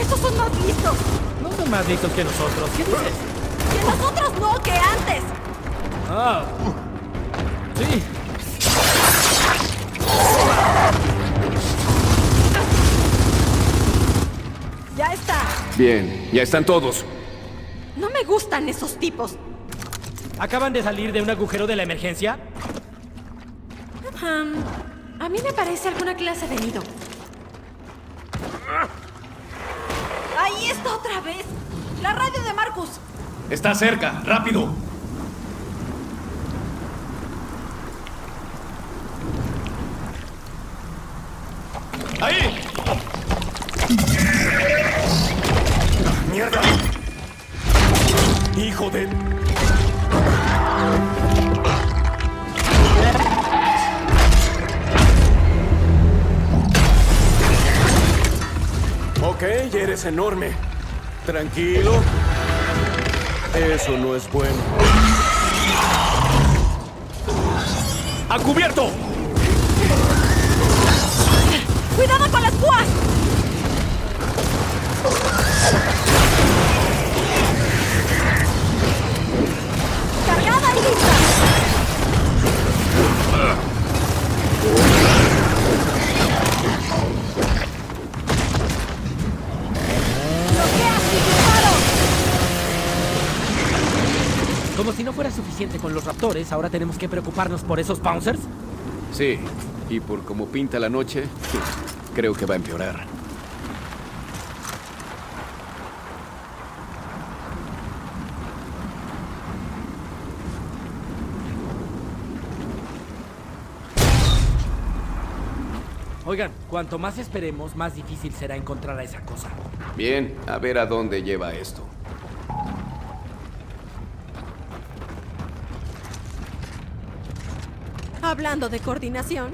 ¡Esos son más listos! No son más listos que nosotros. ¿Qué dices? ¡Que nosotros no, que antes! Ah. Sí. ¡Ya está! Bien, ya están todos. No me gustan esos tipos. ¿Acaban de salir de un agujero de la emergencia? Am, a mí me parece alguna clase de nido. ¡Ahí está otra vez! ¡La radio de Marcus! Está cerca, rápido. Enorme. Tranquilo. Eso no es bueno. ¡A cubierto! ¡Cuidado con las púas! Suficiente con los raptores, ahora tenemos que preocuparnos por esos bouncers. Sí, y por cómo pinta la noche, creo que va a empeorar. Oigan, cuanto más esperemos, más difícil será encontrar a esa cosa. Bien, a ver a dónde lleva esto. Hablando de coordinación,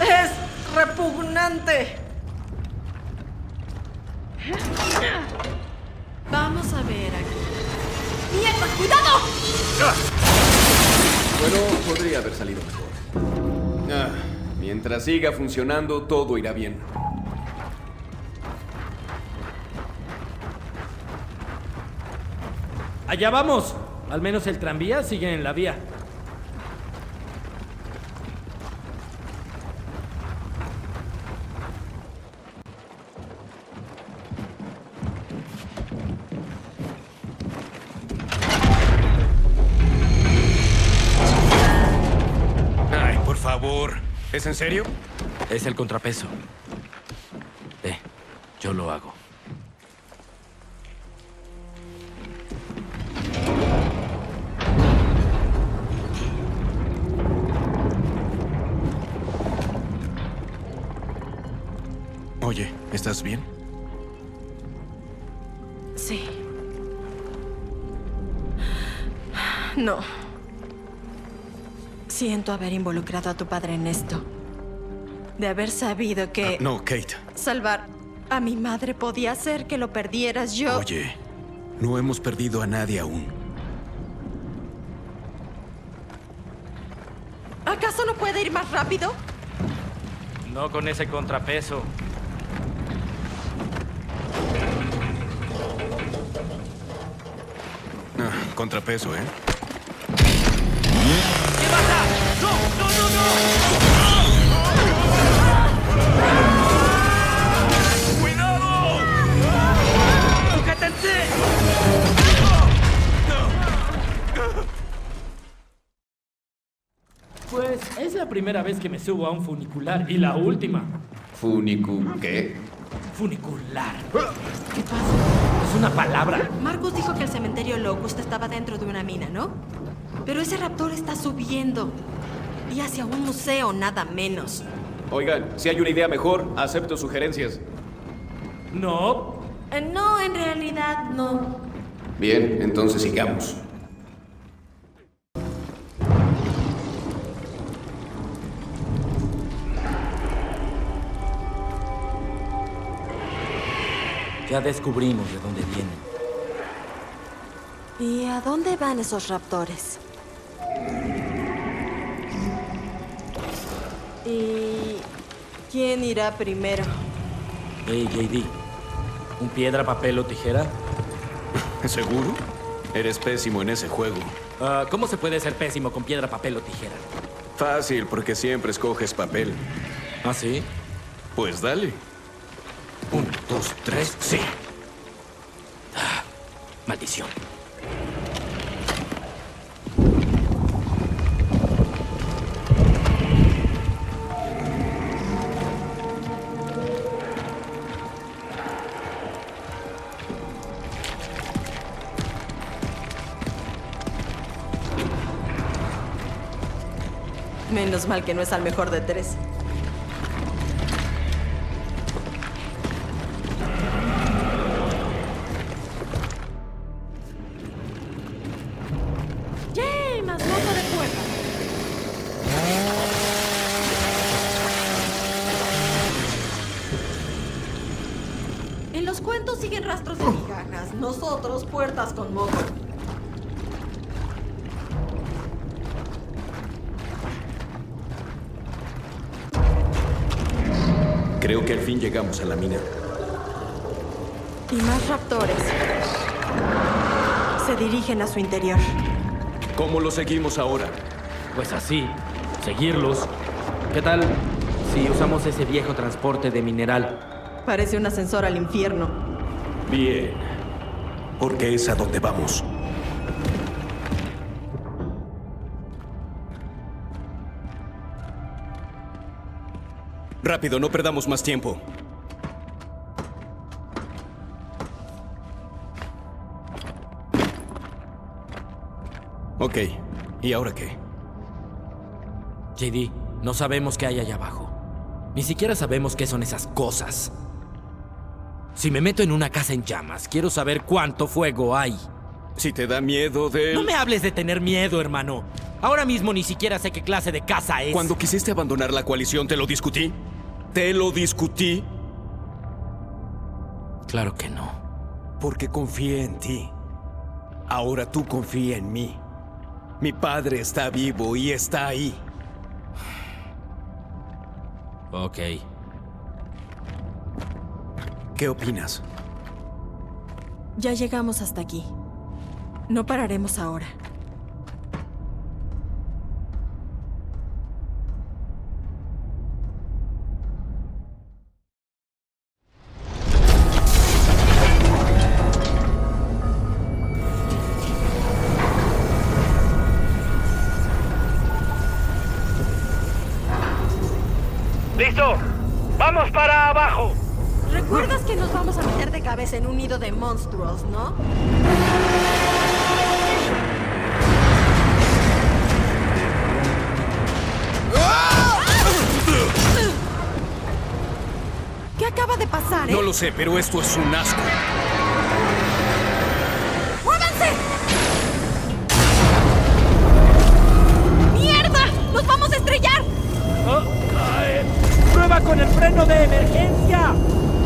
¡Es repugnante! Vamos a ver aquí. ¡Mierda! ¡Cuidado! Bueno, podría haber salido mejor. Ah, mientras siga funcionando, todo irá bien. Allá vamos. Al menos el tranvía sigue en la vía. Ay, por favor. ¿Es en serio? Es el contrapeso. Ve, yo lo hago. Haber involucrado a tu padre en esto. De haber sabido que No, Kate. salvar a mi madre podía hacer que lo perdieras yo. Oye, no hemos perdido a nadie aún. ¿Acaso no puede ir más rápido? No con ese contrapeso. Ah, contrapeso, ¿eh? Pues es la primera vez que me subo a un funicular y la última. Funicu, ¿qué? Funicular. ¿Qué pasa? Es una palabra. Marcus dijo que el cementerio Locust estaba dentro de una mina, ¿no? Pero ese raptor está subiendo. Y hacia un museo, nada menos. Oigan, si hay una idea mejor, acepto sugerencias. No. Eh, no, en realidad no. Bien, entonces sigamos. Ya descubrimos de dónde vienen. ¿Y a dónde van esos raptores? ¿Y quién irá primero? Hey, JD. ¿Un piedra, papel o tijera? ¿Seguro? Eres pésimo en ese juego. Ah, ¿Cómo se puede ser pésimo con piedra, papel o tijera? Fácil, porque siempre escoges papel. ¿Ah, sí? Pues dale. Un, dos, tres, sí. Maldición. Menos mal que no es al mejor de tres. A la mina. Y más raptores. Se dirigen a su interior. ¿Cómo lo seguimos ahora? Pues así, seguirlos. ¿Qué tal Sí, usamos ese viejo transporte de mineral. Parece un ascensor al infierno. Bien. Porque es a donde vamos. Rápido, no perdamos más tiempo. Ok, ¿y ahora qué? JD, no sabemos qué hay allá abajo. Ni siquiera sabemos qué son esas cosas. Si me meto en una casa en llamas, quiero saber cuánto fuego hay. Si te da miedo de... No me hables de tener miedo, hermano. Ahora mismo ni siquiera sé qué clase de casa es. Cuando quisiste abandonar la coalición, ¿te lo discutí? ¿Te lo discutí? Claro que no. Porque confié en ti. Ahora tú confía en mí. Mi padre está vivo y está ahí. Ok. ¿Qué opinas? Ya llegamos hasta aquí. No pararemos ahora. En un nido de monstruos, no? ¿Qué acaba de pasar, eh? No lo sé, pero esto es un asco. ¡Muévanse! ¡Mierda! ¡Nos vamos a estrellar! ¡Prueba con el freno de emergencia!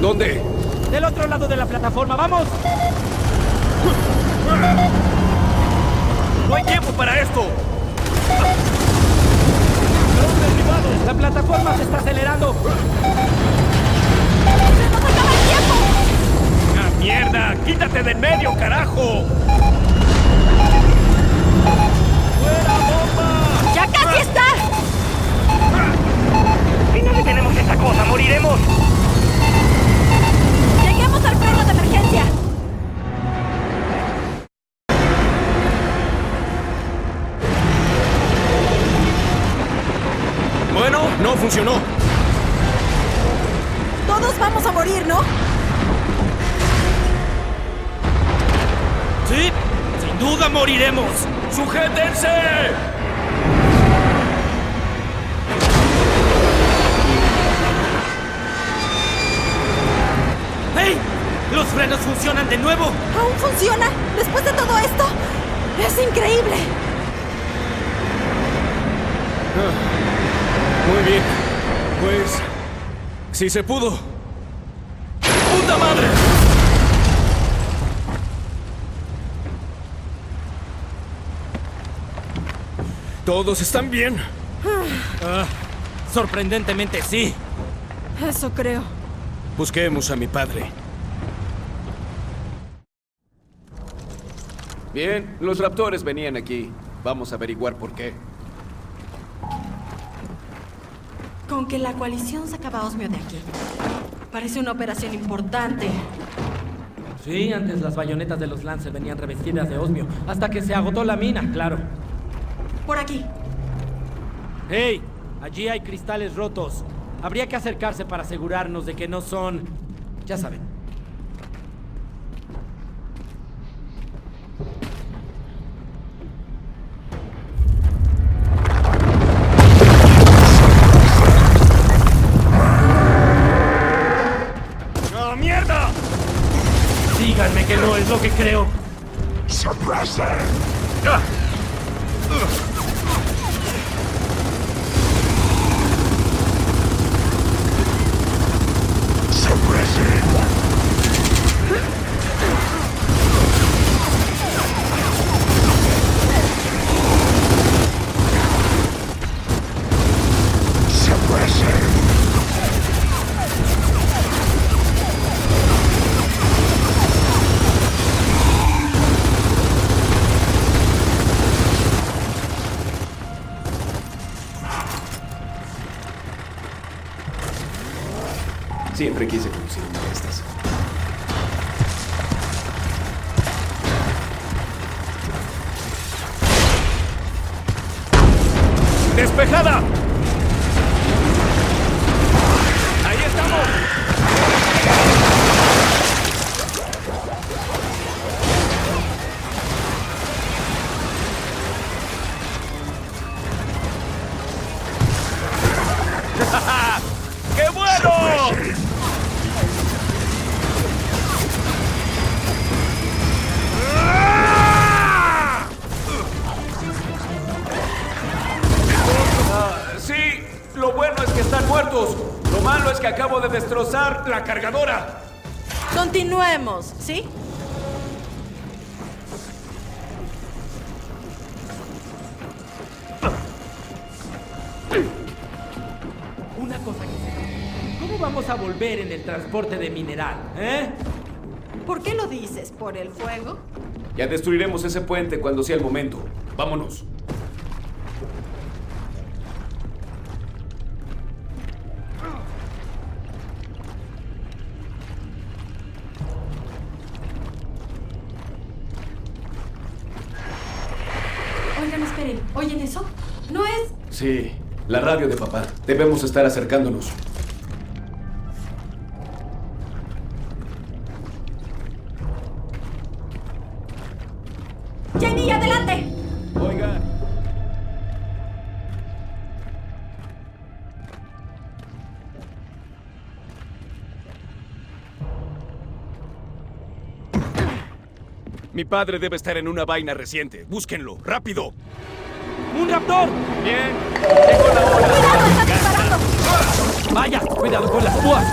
¿Dónde? Del otro lado de la plataforma, ¡vamos! ¡No hay tiempo para esto! ¡Los derribados! ¡La plataforma se está acelerando! ¡Se nos acaba el tiempo! ¡Ah, mierda! ¡Quítate de en medio, carajo! ¡Fuera, bomba! ¡Ya casi está! Si no detenemos esta cosa, moriremos. Funcionó. Todos vamos a morir, ¿no? Sí, sin duda moriremos. ¡Sujétense! ¡Hey! ¡Los frenos funcionan de nuevo! ¿Aún funciona? ¿Después de todo esto? ¡Es increíble! Muy bien. Pues... Sí se pudo. ¡Puta madre! ¿Todos están bien? Ah, sorprendentemente sí. Eso creo. Busquemos a mi padre. Bien, los raptores venían aquí. Vamos a averiguar por qué. Con que la coalición sacaba a Osmio de aquí. Parece una operación importante. Sí, antes las bayonetas de los Lancer venían revestidas de osmio, hasta que se agotó la mina, claro. Por aquí. ¡Hey! Allí hay cristales rotos. Habría que acercarse para asegurarnos de que no son... Ya saben. Cargadora. Continuemos, ¿sí? Una cosa que sé. ¿Cómo vamos a volver en el transporte de mineral, eh? ¿Por qué lo dices? ¿Por el fuego? Ya destruiremos ese puente cuando sea el momento. Vámonos. Debemos estar acercándonos. ¡Jenny, adelante! Oigan. Mi padre debe estar en una vaina reciente. Búsquenlo, rápido. ¡Un raptor! Bien, tengo la hora. Vaya, cuidado con las púas.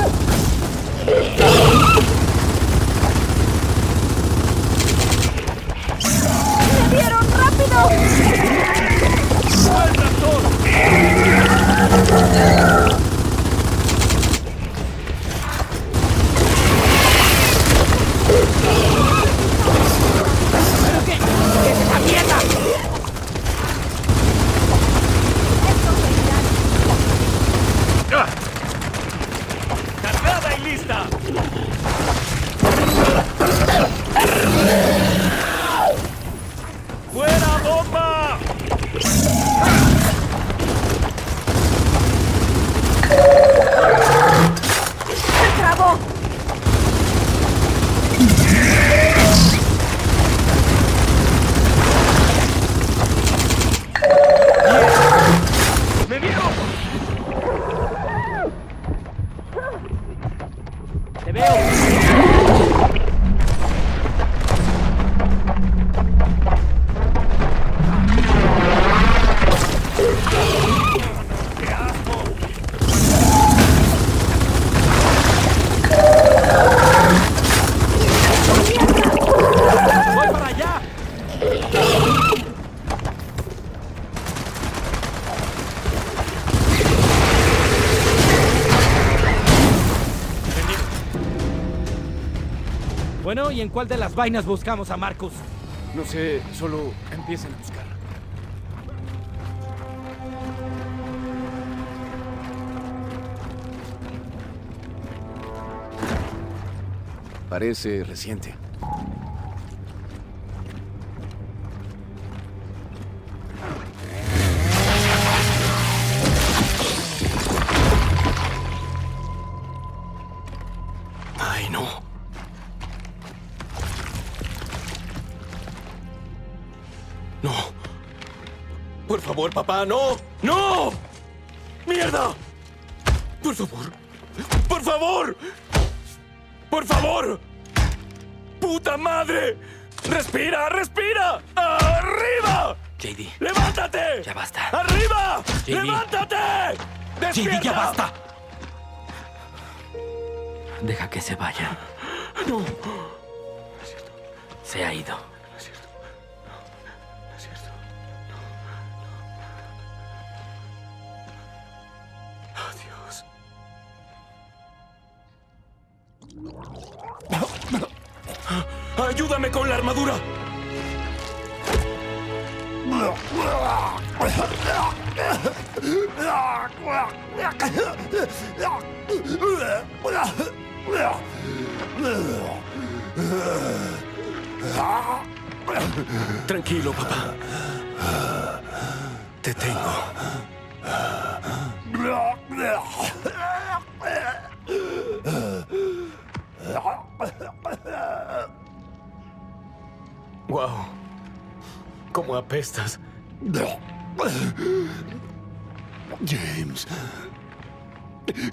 ¡Me vieron rápido! ¡Buen raptor! En cuál de las vainas buscamos a Marcus? No sé, solo empiecen a buscar. Parece reciente. Papá, no. ¡No! ¡Mierda! Por favor. ¡Por favor! ¡Por favor! ¡Puta madre! ¡Respira, respira! ¡Arriba! JD. ¡Levántate! Ya basta. ¡Arriba! JD. ¡Levántate! ¡Despierta! JD, ya basta. Deja que se vaya. No. Se ha ido. ¡Ayúdame con la armadura! Tranquilo, papá. Te tengo. Wow. ¿Cómo apestas? James.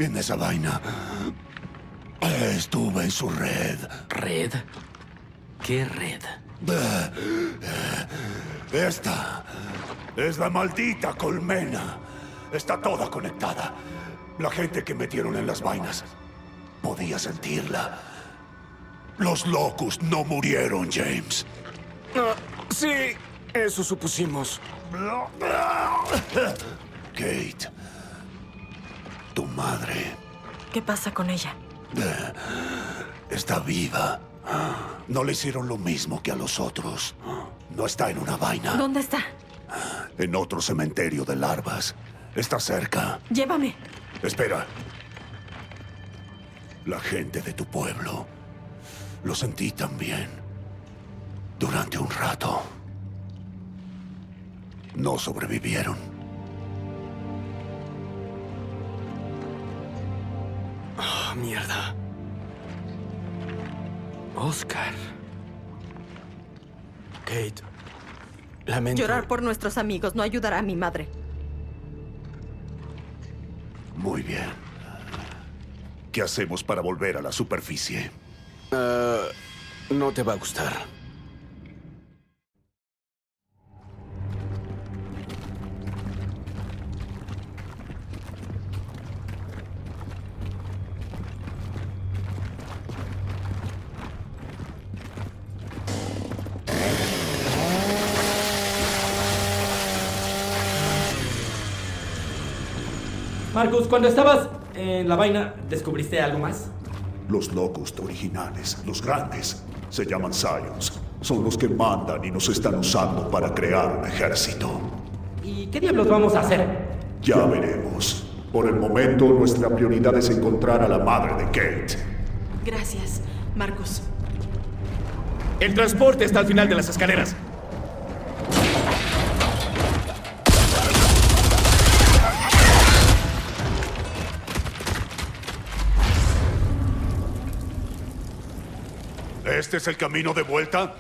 En esa vaina. Estuve en su red. ¿Red? ¿Qué red? Esta es la maldita colmena. Está toda conectada. La gente que metieron en las vainas podía sentirla. Los locus no murieron, James. Ah, sí, eso supusimos. Kate, tu madre ¿Qué pasa con ella? está viva. No le hicieron lo mismo que a los otros. No está en una vaina. ¿Dónde está? En otro cementerio de larvas. Está cerca. Llévame. Espera. La gente de tu pueblo. Lo sentí también. Durante un rato. No sobrevivieron. Oh, mierda. Oscar. Kate. Lamento. Llorar por nuestros amigos no ayudará a mi madre. Muy bien. ¿Qué hacemos para volver a la superficie? Ah, no te va a gustar. Marcus, cuando estabas en la vaina, ¿descubriste algo más? Los locust originales, los grandes, se llaman Scions. Son los que mandan y nos están usando para crear un ejército. ¿Y qué diablos vamos a hacer? Ya veremos. Por el momento, nuestra prioridad es encontrar a la madre de Kate. Gracias, Marcus. El transporte está al final de las escaleras. ¿Este es el camino de vuelta?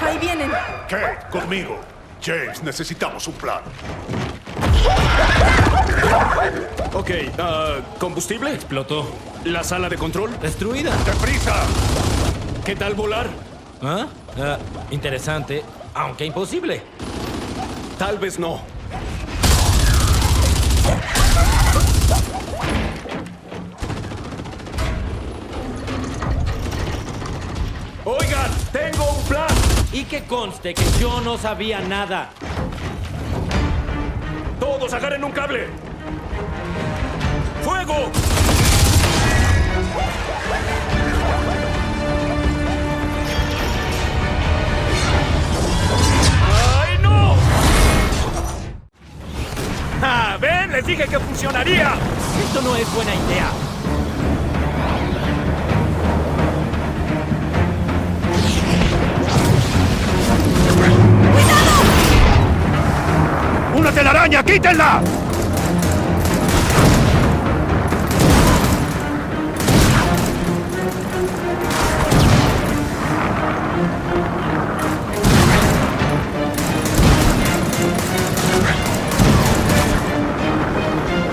Ahí vienen. Kate, conmigo. James, necesitamos un plan. Ok, ah, ¿combustible? Explotó. ¿La sala de control? Destruida. ¡Deprisa! ¿Qué tal volar? ¿Ah? Ah, interesante, aunque imposible. Tal vez no. Oigan, tengo un plan. Y que conste que yo no sabía nada. Todos agarren un cable. ¡Fuego! ¡Ay, no! ¡Ah, ven! ¡Les dije que funcionaría! Esto no es buena idea. ¡Una telaraña! ¡Quítenla!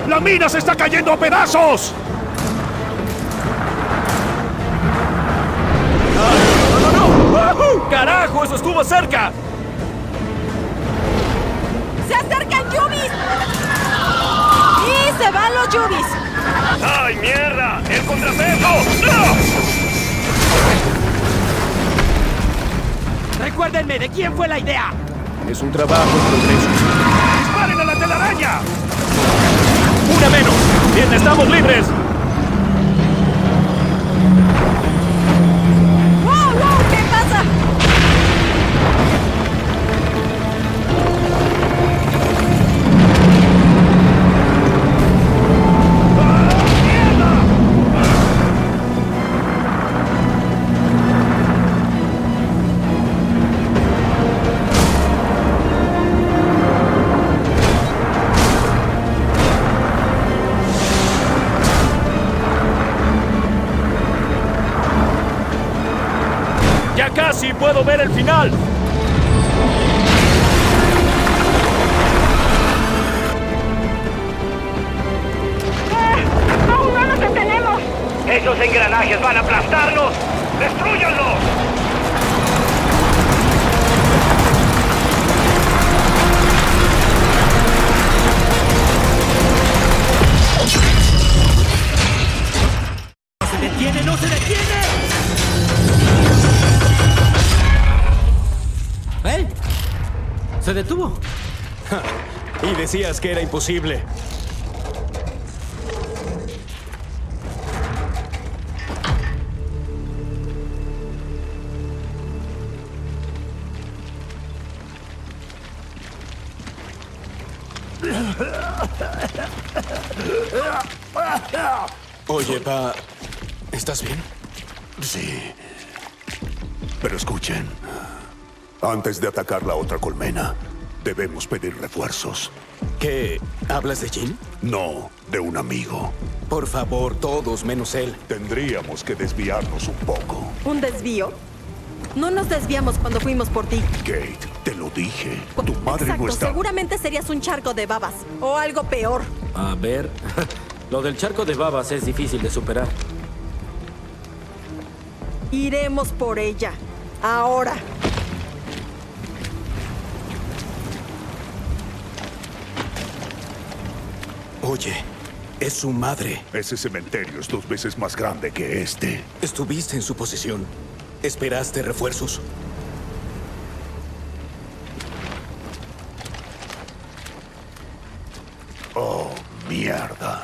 ¡La mina se está cayendo a pedazos! ¡No, no, no! ¡Carajo! ¡Eso estuvo cerca! Se van los Yubis! ¡Ay, mierda! ¡El contrapeso! ¡No! Recuérdenme de quién fue la idea. Es un trabajo en progreso. ¡Disparen a la telaraña! ¡Una menos! ¡Bien, estamos libres! Puedo ver el final! ¡Aún no nos detenemos! ¡Esos engranajes van a aplastarnos! ¡Destrúyanlos! ¡No se detiene! ¡No se detiene! ¿Eh? ¿Se detuvo? Y decías que era imposible. Oye, Pa, ¿estás bien? Sí. Pero escuchen. Antes de atacar la otra colmena, debemos pedir refuerzos. ¿Qué? ¿Hablas de Jin? No, de un amigo. Por favor, todos menos él. Tendríamos que desviarnos un poco. ¿Un desvío? No nos desviamos cuando fuimos por ti. Kate, te lo dije. Tu madre Exacto, no está. seguramente serías un charco de babas. O algo peor. A ver, lo del charco de babas es difícil de superar. Iremos por ella. Ahora. Oye, es su madre. Ese cementerio es dos veces más grande que este. Estuviste en su posición. ¿Esperaste refuerzos? Oh, mierda.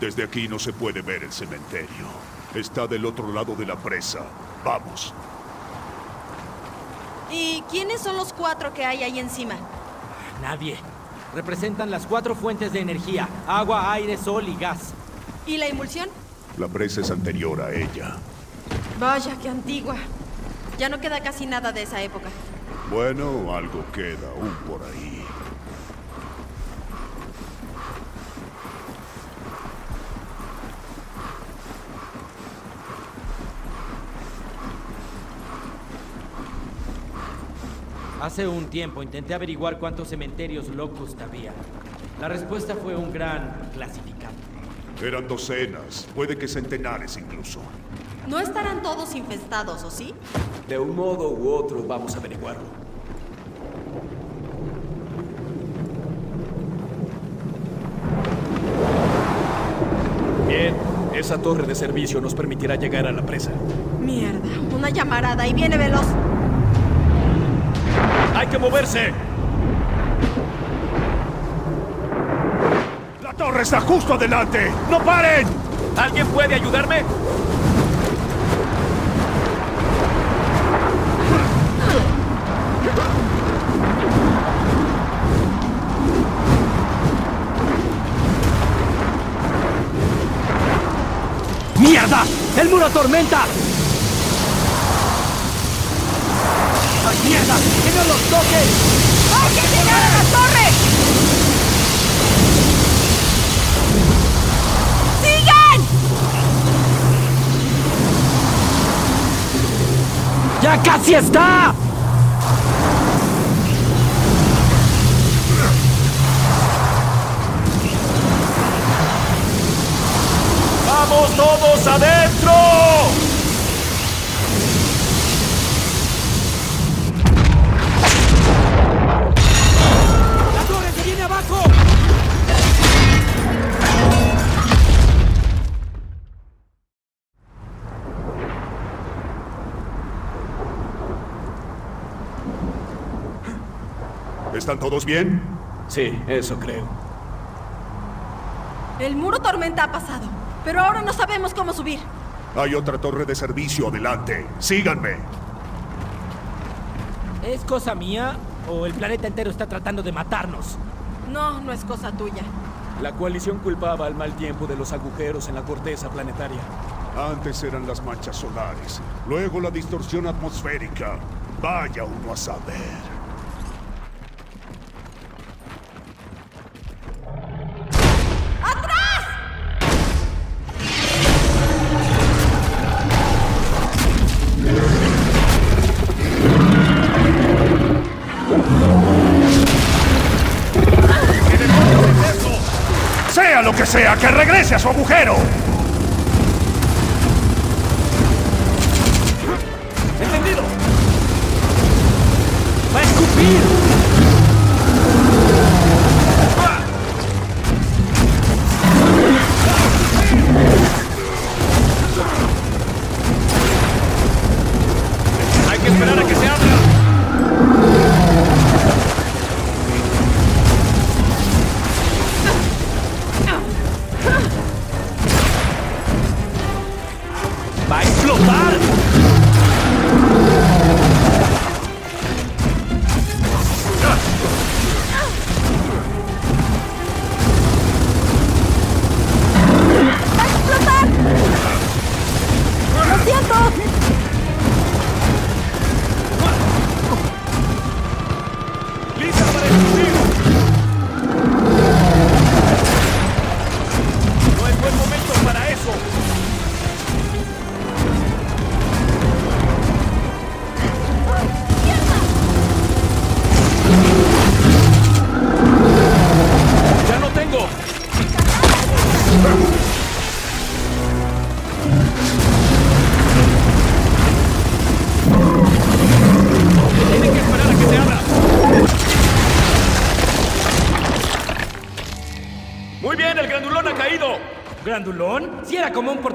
Desde aquí no se puede ver el cementerio. Está del otro lado de la presa. Vamos. ¿Y quiénes son los cuatro que hay ahí encima? Nadie. Representan las cuatro fuentes de energía. Agua, aire, sol y gas. ¿Y la emulsión? La presa es anterior a ella. Vaya, qué antigua. Ya no queda casi nada de esa época. Bueno, algo queda aún por ahí. Hace un tiempo intenté averiguar cuántos cementerios Locust había. La respuesta fue un gran clasificante. Eran docenas, puede que centenares incluso. No estarán todos infestados, ¿o sí? De un modo u otro vamos a averiguarlo. Bien, esa torre de servicio nos permitirá llegar a la presa. Mierda, una llamarada y viene veloz. ¡Hay que moverse! ¡La torre está justo adelante! ¡No paren! ¿Alguien puede ayudarme? ¡Mierda! ¡El muro tormenta! Mierda! ¡Que no los toquen! ¡Hay que llegar a la torre! ¡Sigan! ¡Ya casi está! ¡Vamos todos adentro! ¿Están todos bien? Sí, eso creo. El muro tormenta ha pasado, pero ahora no sabemos cómo subir. Hay otra torre de servicio adelante. Síganme. ¿Es cosa mía o el planeta entero está tratando de matarnos? No, no es cosa tuya. La coalición culpaba al mal tiempo de los agujeros en la corteza planetaria. Antes eran las manchas solares, luego la distorsión atmosférica. Vaya uno a saber. Sea, que regrese a su agujero.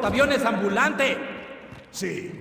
Portaaviones ambulante. Sí,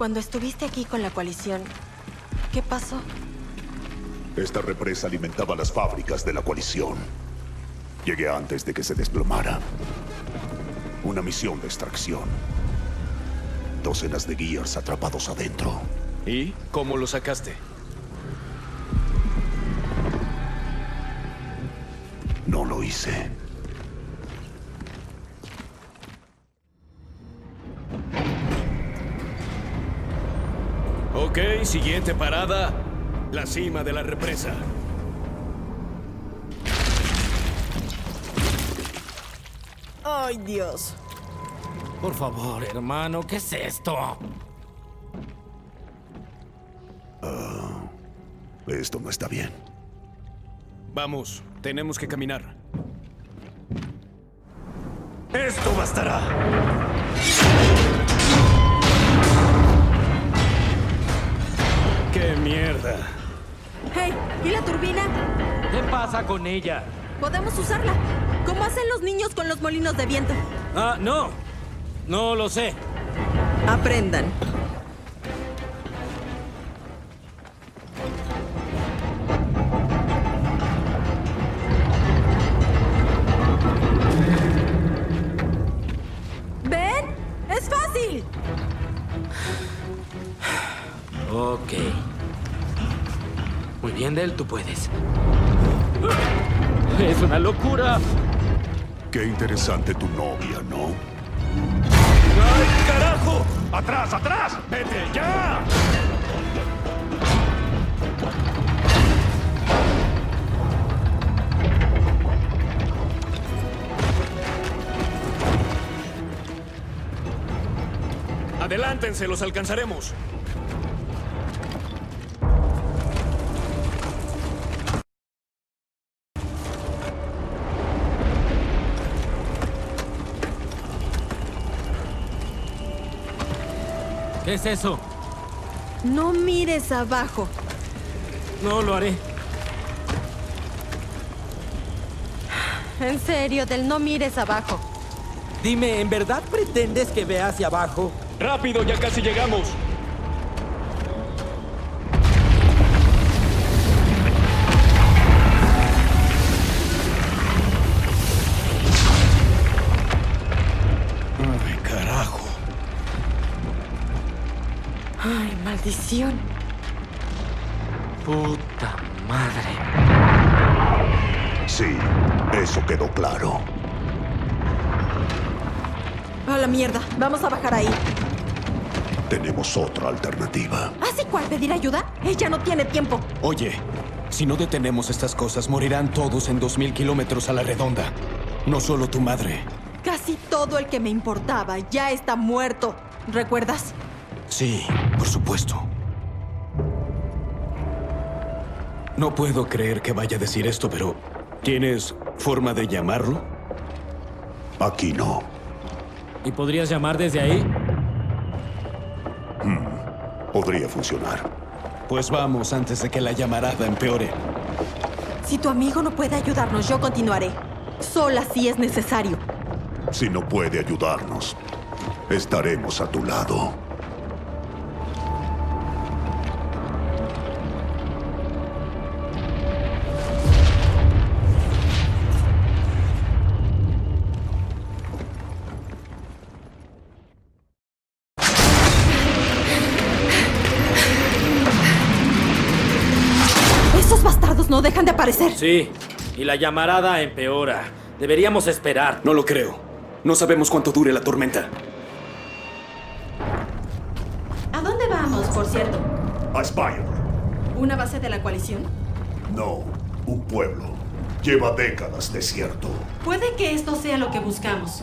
Cuando estuviste aquí con la coalición, ¿qué pasó? Esta represa alimentaba las fábricas de la coalición. Llegué antes de que se desplomara. Una misión de extracción. Docenas de Gears atrapados adentro. ¿Y cómo lo sacaste? Siguiente parada. La cima de la represa. Ay, Dios. Por favor, hermano, ¿qué es esto? Ah, esto no está bien. Vamos, tenemos que caminar. Esto bastará. ¡Qué mierda! Hey, ¿y la turbina? ¿Qué pasa con ella? Podemos usarla. Como hacen los niños con los molinos de viento. Ah, no. No lo sé. Aprendan. Muy bien, Del, tú puedes. Es una locura. Qué interesante tu novia, ¿no? ¡Ay, carajo! ¡Atrás, atrás! ¡Vete ya! Adelántense, los alcanzaremos. ¿Qué es eso? No mires abajo. No lo haré. En serio, del no mires abajo. Dime, ¿en verdad pretendes que vea hacia abajo? ¡Rápido, ya casi llegamos! Maldición. Puta madre. Sí, Eso quedó claro. A la mierda. Vamos a bajar ahí. Tenemos otra alternativa. ¿Así cuál pedir ayuda? Ella no tiene tiempo. Oye, si no detenemos estas cosas, morirán todos en 2.000 kilómetros a la redonda. No solo tu madre. Casi todo el que me importaba ya está muerto. ¿Recuerdas? Sí, por supuesto. No puedo creer que vaya a decir esto, pero ¿tienes forma de llamarlo? Aquí no. ¿Y podrías llamar desde ahí? Hmm, Podría funcionar. Pues vamos antes de que la llamarada empeore. Si tu amigo no puede ayudarnos, yo continuaré. Sola si es necesario. Si no puede ayudarnos, estaremos a tu lado. Sí, y la llamarada empeora. Deberíamos esperar. No lo creo. No sabemos cuánto dure la tormenta. ¿A dónde vamos, por cierto? A Spire. ¿Una base de la coalición? No, un pueblo. Lleva décadas desierto. Puede que esto sea lo que buscamos.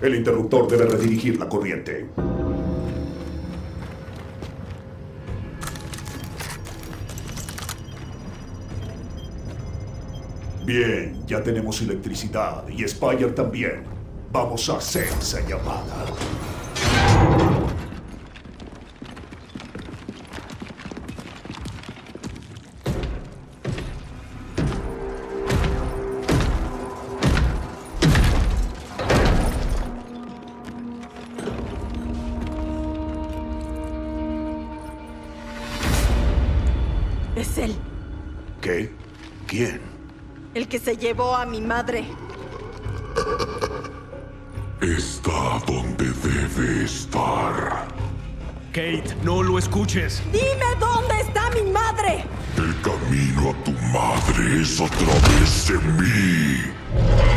El interruptor debe redirigir la corriente. Bien, ya tenemos electricidad y Spire también. Vamos a hacer esa llamada. Llevó a mi madre. Está donde debe estar. Kate, no lo escuches. ¡Dime dónde está mi madre! El camino a tu madre es a través de mí.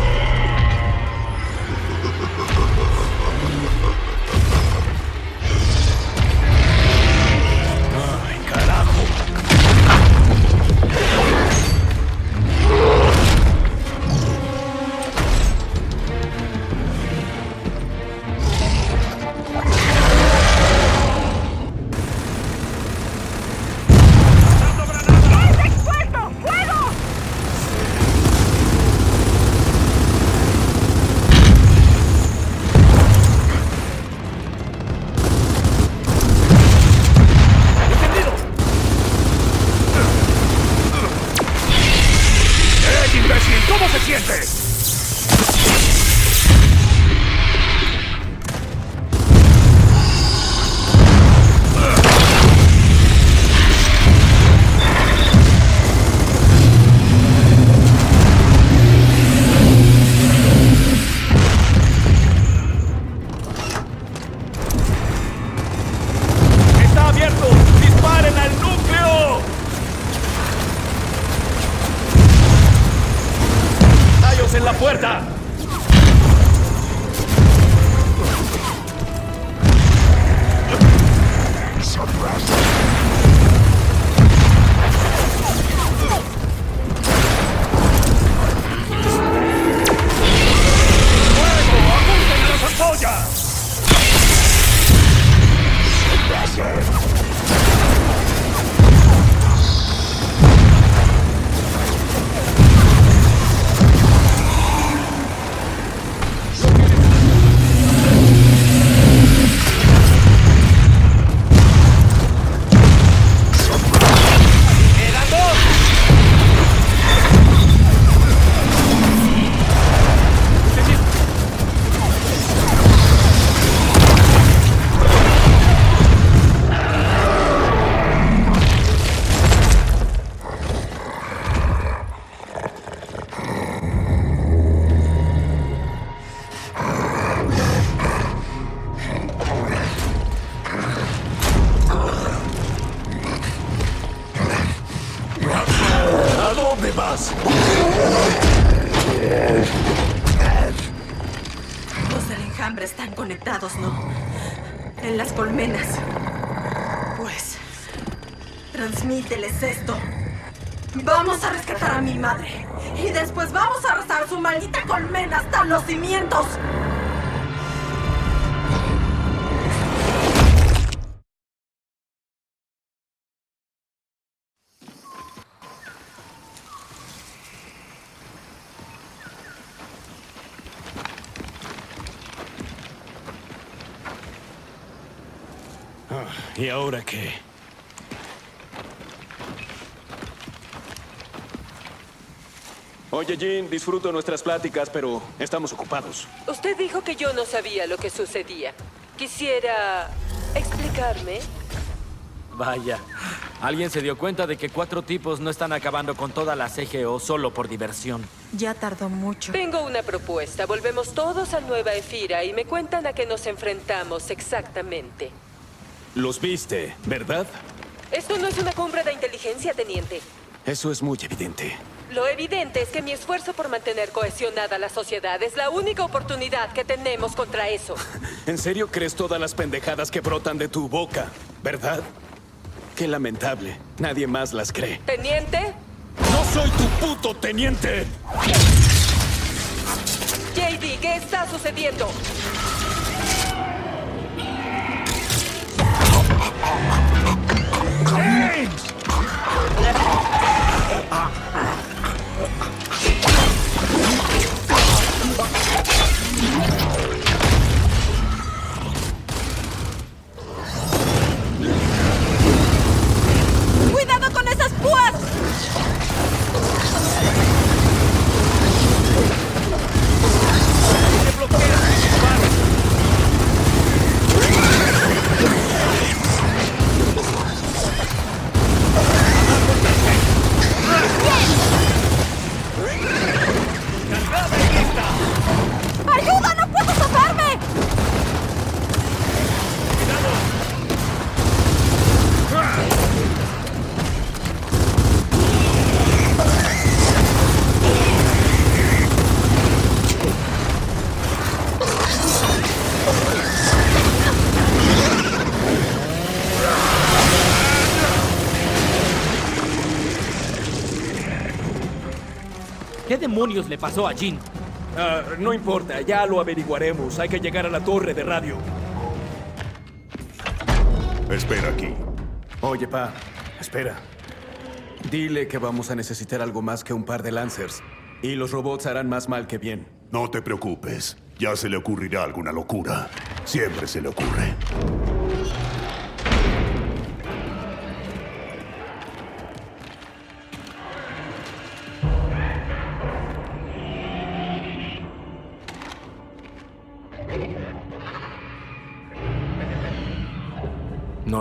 Transmíteles esto. Vamos a rescatar a mi madre. Y después vamos a arrasar su maldita colmena hasta los cimientos. Ah, ¿Y ahora qué? Oye, Jean, disfruto nuestras pláticas, pero estamos ocupados. Usted dijo que yo no sabía lo que sucedía. Quisiera explicarme. Vaya. Alguien se dio cuenta de que cuatro tipos no están acabando con toda la CGO solo por diversión. Ya tardó mucho. Tengo una propuesta. Volvemos todos a Nueva Efira y me cuentan a qué nos enfrentamos exactamente. Los viste, ¿verdad? Esto no es una cumbre de inteligencia, teniente. Eso es muy evidente. Lo evidente es que mi esfuerzo por mantener cohesionada la sociedad es la única oportunidad que tenemos contra eso. ¿En serio crees todas las pendejadas que brotan de tu boca? ¿Verdad? Qué lamentable. Nadie más las cree. ¿Teniente? ¡No soy tu puto teniente! JD, ¿qué está sucediendo? ¡Cuidado demonios le pasó a Jean? Ah, no importa, ya lo averiguaremos. Hay que llegar a la torre de radio. Espera aquí. Oye, pa, espera. Dile que vamos a necesitar algo más que un par de Lancers. Y los robots harán más mal que bien. No te preocupes. Ya se le ocurrirá alguna locura. Siempre se le ocurre.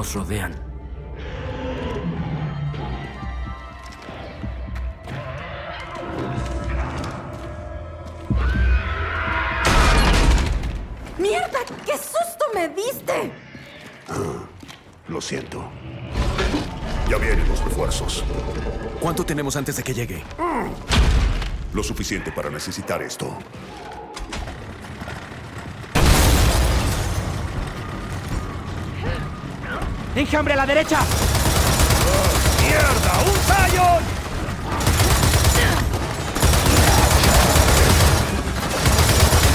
Nos rodean. ¡Mierda! ¡Qué susto me diste! Lo siento. Ya vienen los refuerzos. ¿Cuánto tenemos antes de que llegue? Lo suficiente para necesitar esto. ¡Enjambre a la derecha! ¡Mierda! ¡Un Zion!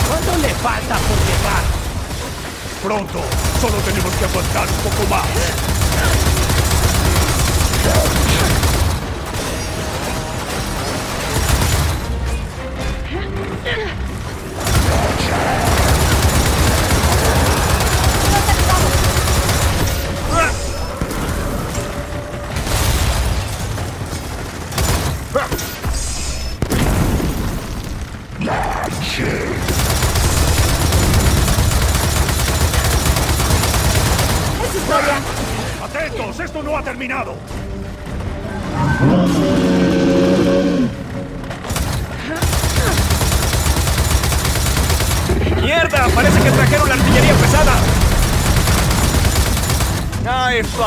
¿Cuánto le falta por llegar? Pronto. Solo tenemos que aguantar un poco más.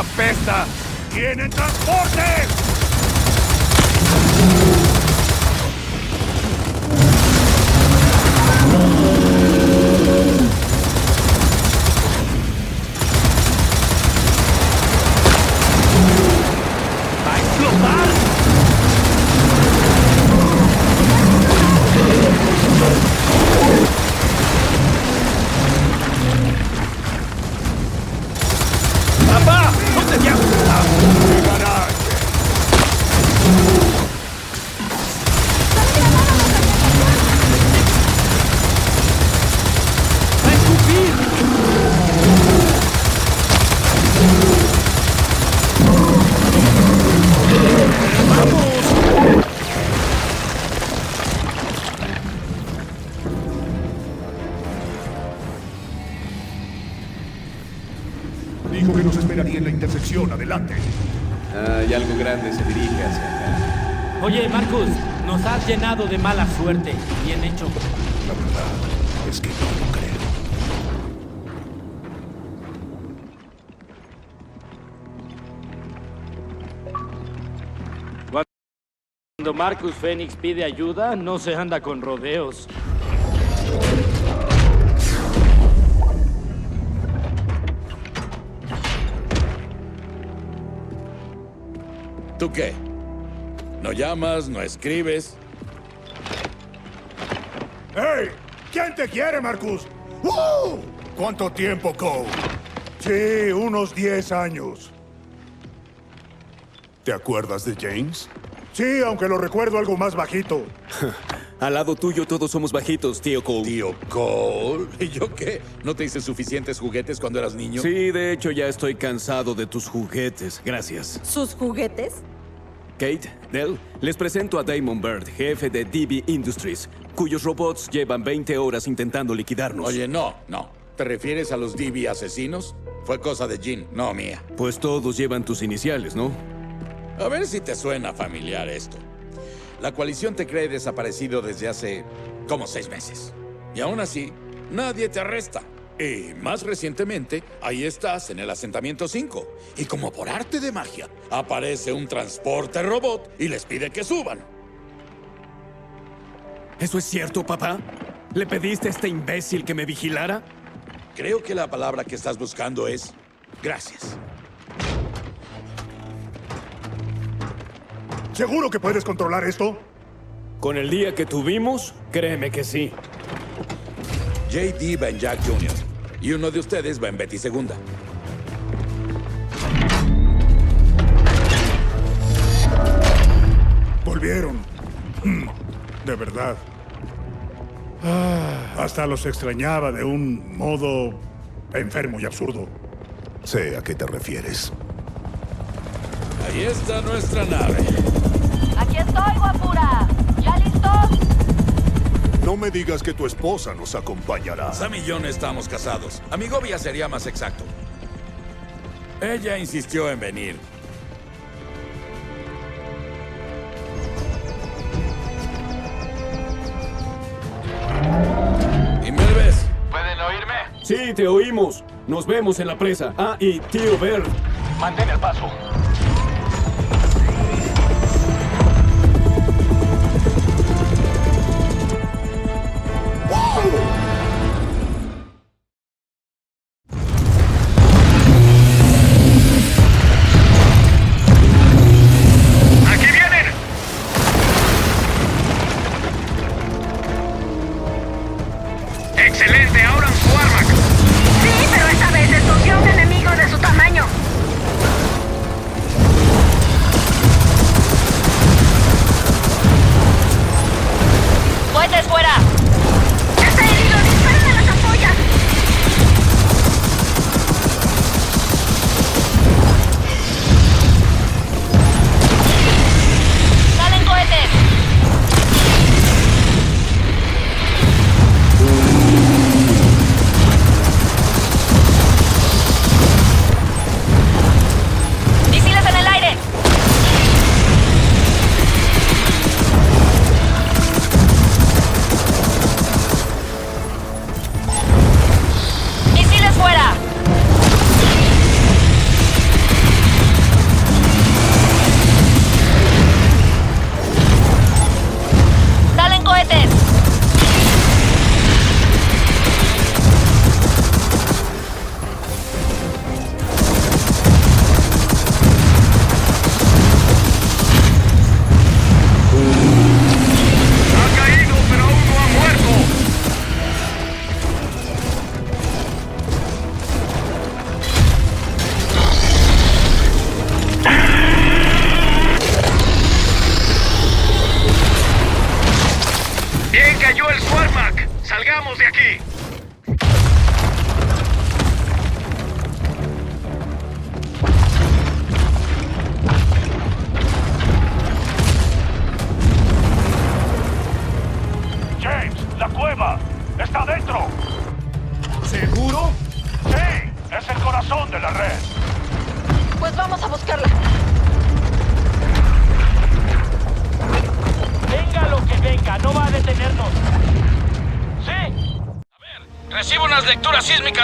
Apesta! ¡Tienen transporte! Suerte. Bien hecho. La verdad es que no lo creo. Cuando Marcus Phoenix pide ayuda, no se anda con rodeos. ¿Tú qué? ¿No llamas? ¿No escribes? Te quiere, Marcus? ¡Uh! ¿Cuánto tiempo, Cole? Sí, unos 10 años. ¿Te acuerdas de James? Sí, aunque lo recuerdo algo más bajito. Al lado tuyo todos somos bajitos, tío Cole. ¿Tío Cole? ¿Y yo qué? ¿No te hice suficientes juguetes cuando eras niño? Sí, de hecho ya estoy cansado de tus juguetes. Gracias. ¿Sus juguetes? Kate, Dell, les presento a Damon Bird, jefe de DB Industries, cuyos robots llevan 20 horas intentando liquidarnos. Oye, no, no. ¿Te refieres a los DB asesinos? Fue cosa de Jean, no mía. Pues todos llevan tus iniciales, ¿no? A ver si te suena familiar esto. La coalición te cree desaparecido desde hace como seis meses. Y aún así, nadie te arresta. Y más recientemente, ahí estás en el asentamiento 5. Y como por arte de magia, aparece un transporte robot y les pide que suban. ¿Eso es cierto, papá? ¿Le pediste a este imbécil que me vigilara? Creo que la palabra que estás buscando es gracias. ¿Seguro que puedes controlar esto? Con el día que tuvimos, créeme que sí. JD va en Jack Jr. Y uno de ustedes va en Betty Segunda. Volvieron. Mm, De verdad. Ah, hasta los extrañaba de un modo enfermo y absurdo. Sé a qué te refieres. Ahí está nuestra nave. Aquí estoy, guapura. ¿Ya listos? No me digas que tu esposa nos acompañará. Sam y yo no estamos casados. Amigovia sería más exacto. Ella insistió en venir. Sí, te oímos. Nos vemos en la presa. Ah, y tío Bird. Mantén el paso.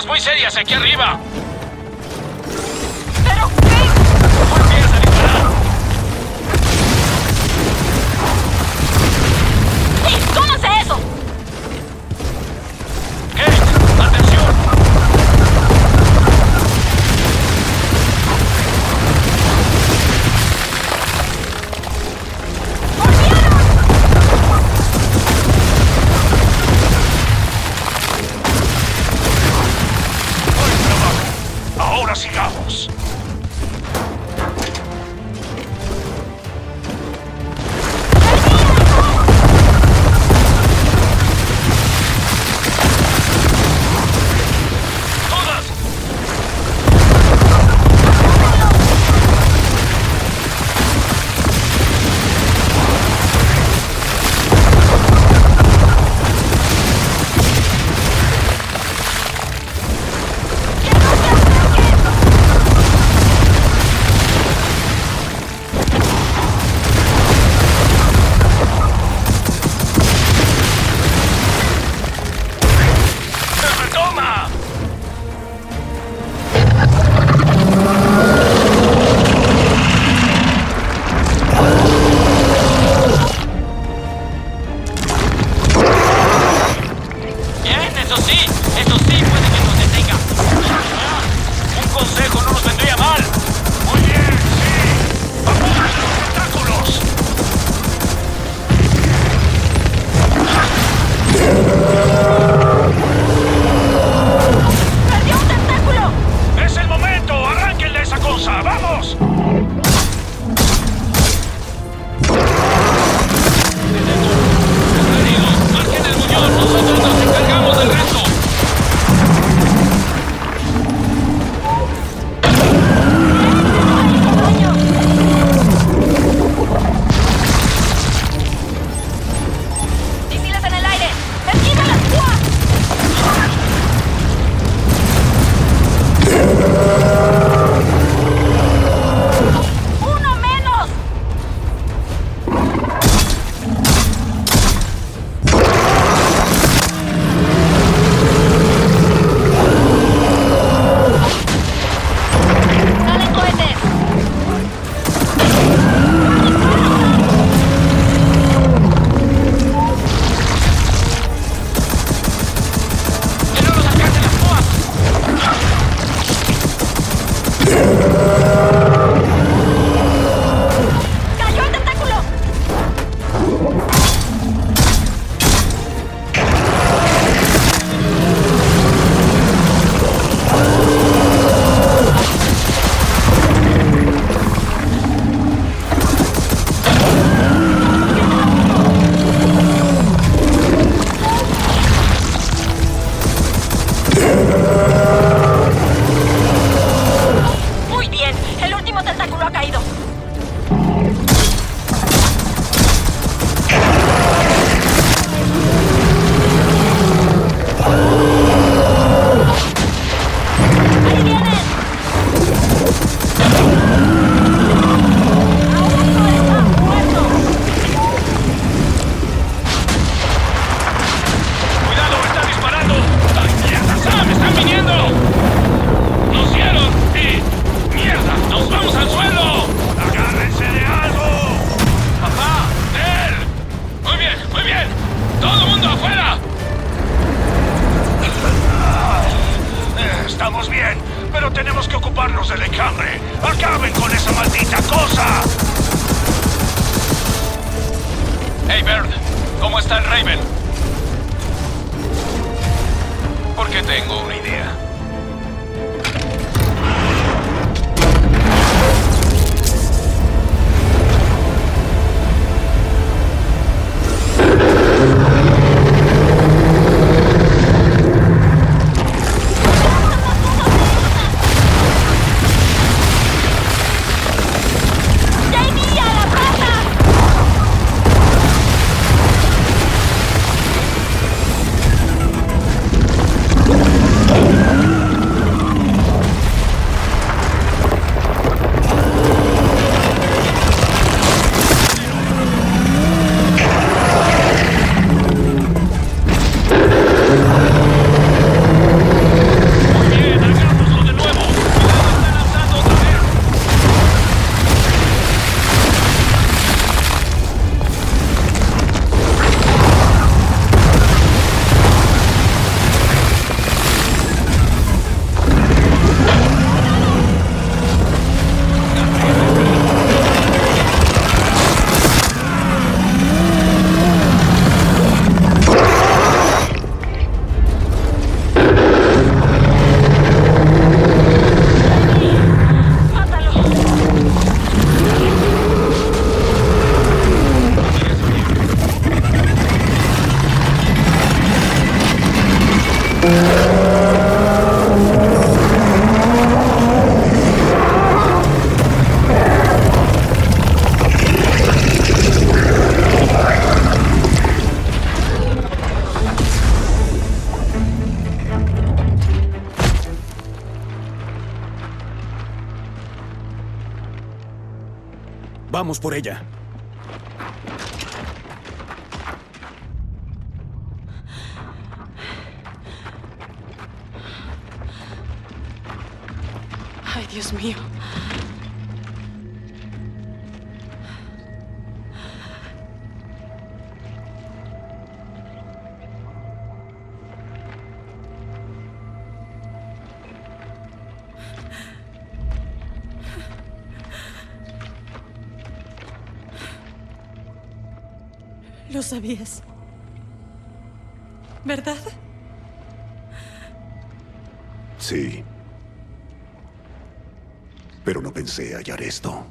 Muy serias aquí arriba. Por ella. Sabías. ¿Verdad? Sí. Pero no pensé hallar esto.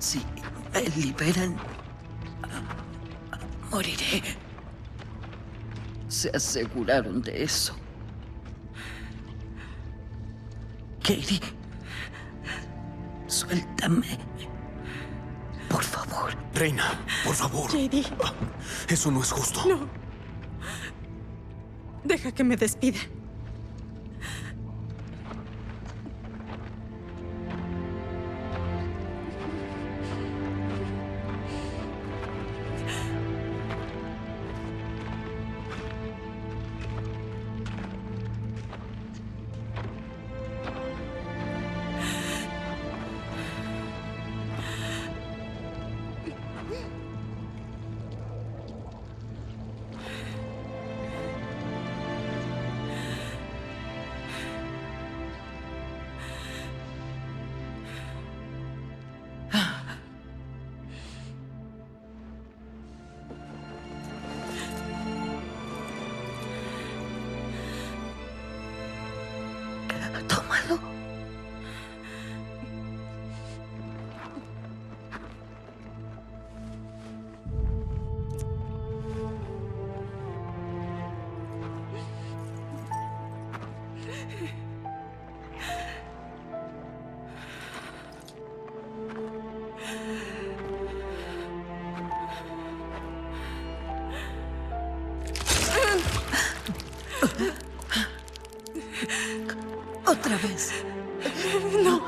Si me liberan, moriré. Se aseguraron de eso. Eso no es justo. No. Deja que me despida. No.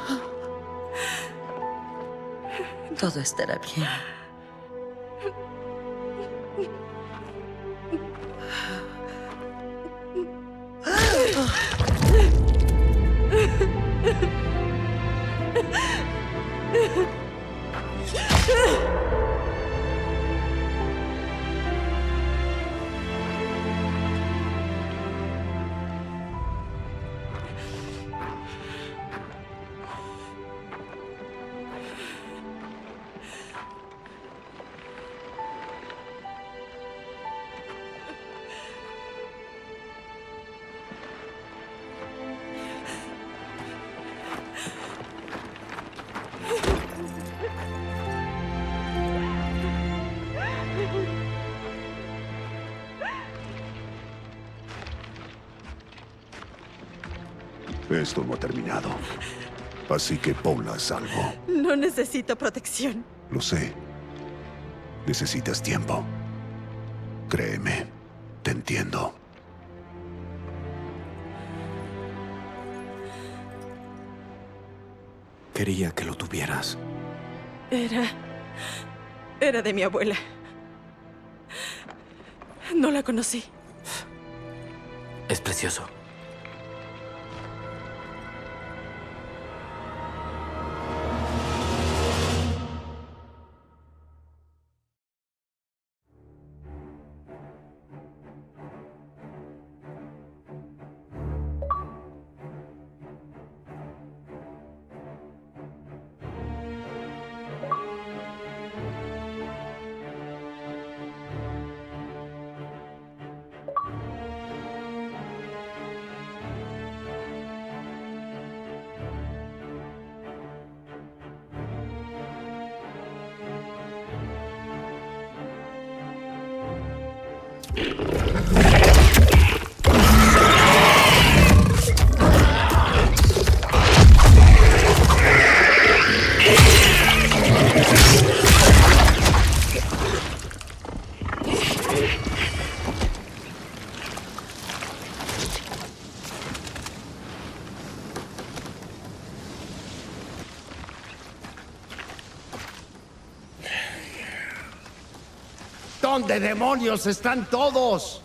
Todo estará bien. Así que ponla a salvo. No necesito protección. Lo sé. Necesitas tiempo. Créeme. Te entiendo. Quería que lo tuvieras. Era... Era de mi abuela. No la conocí. Es precioso. ¿Dónde demonios están todos?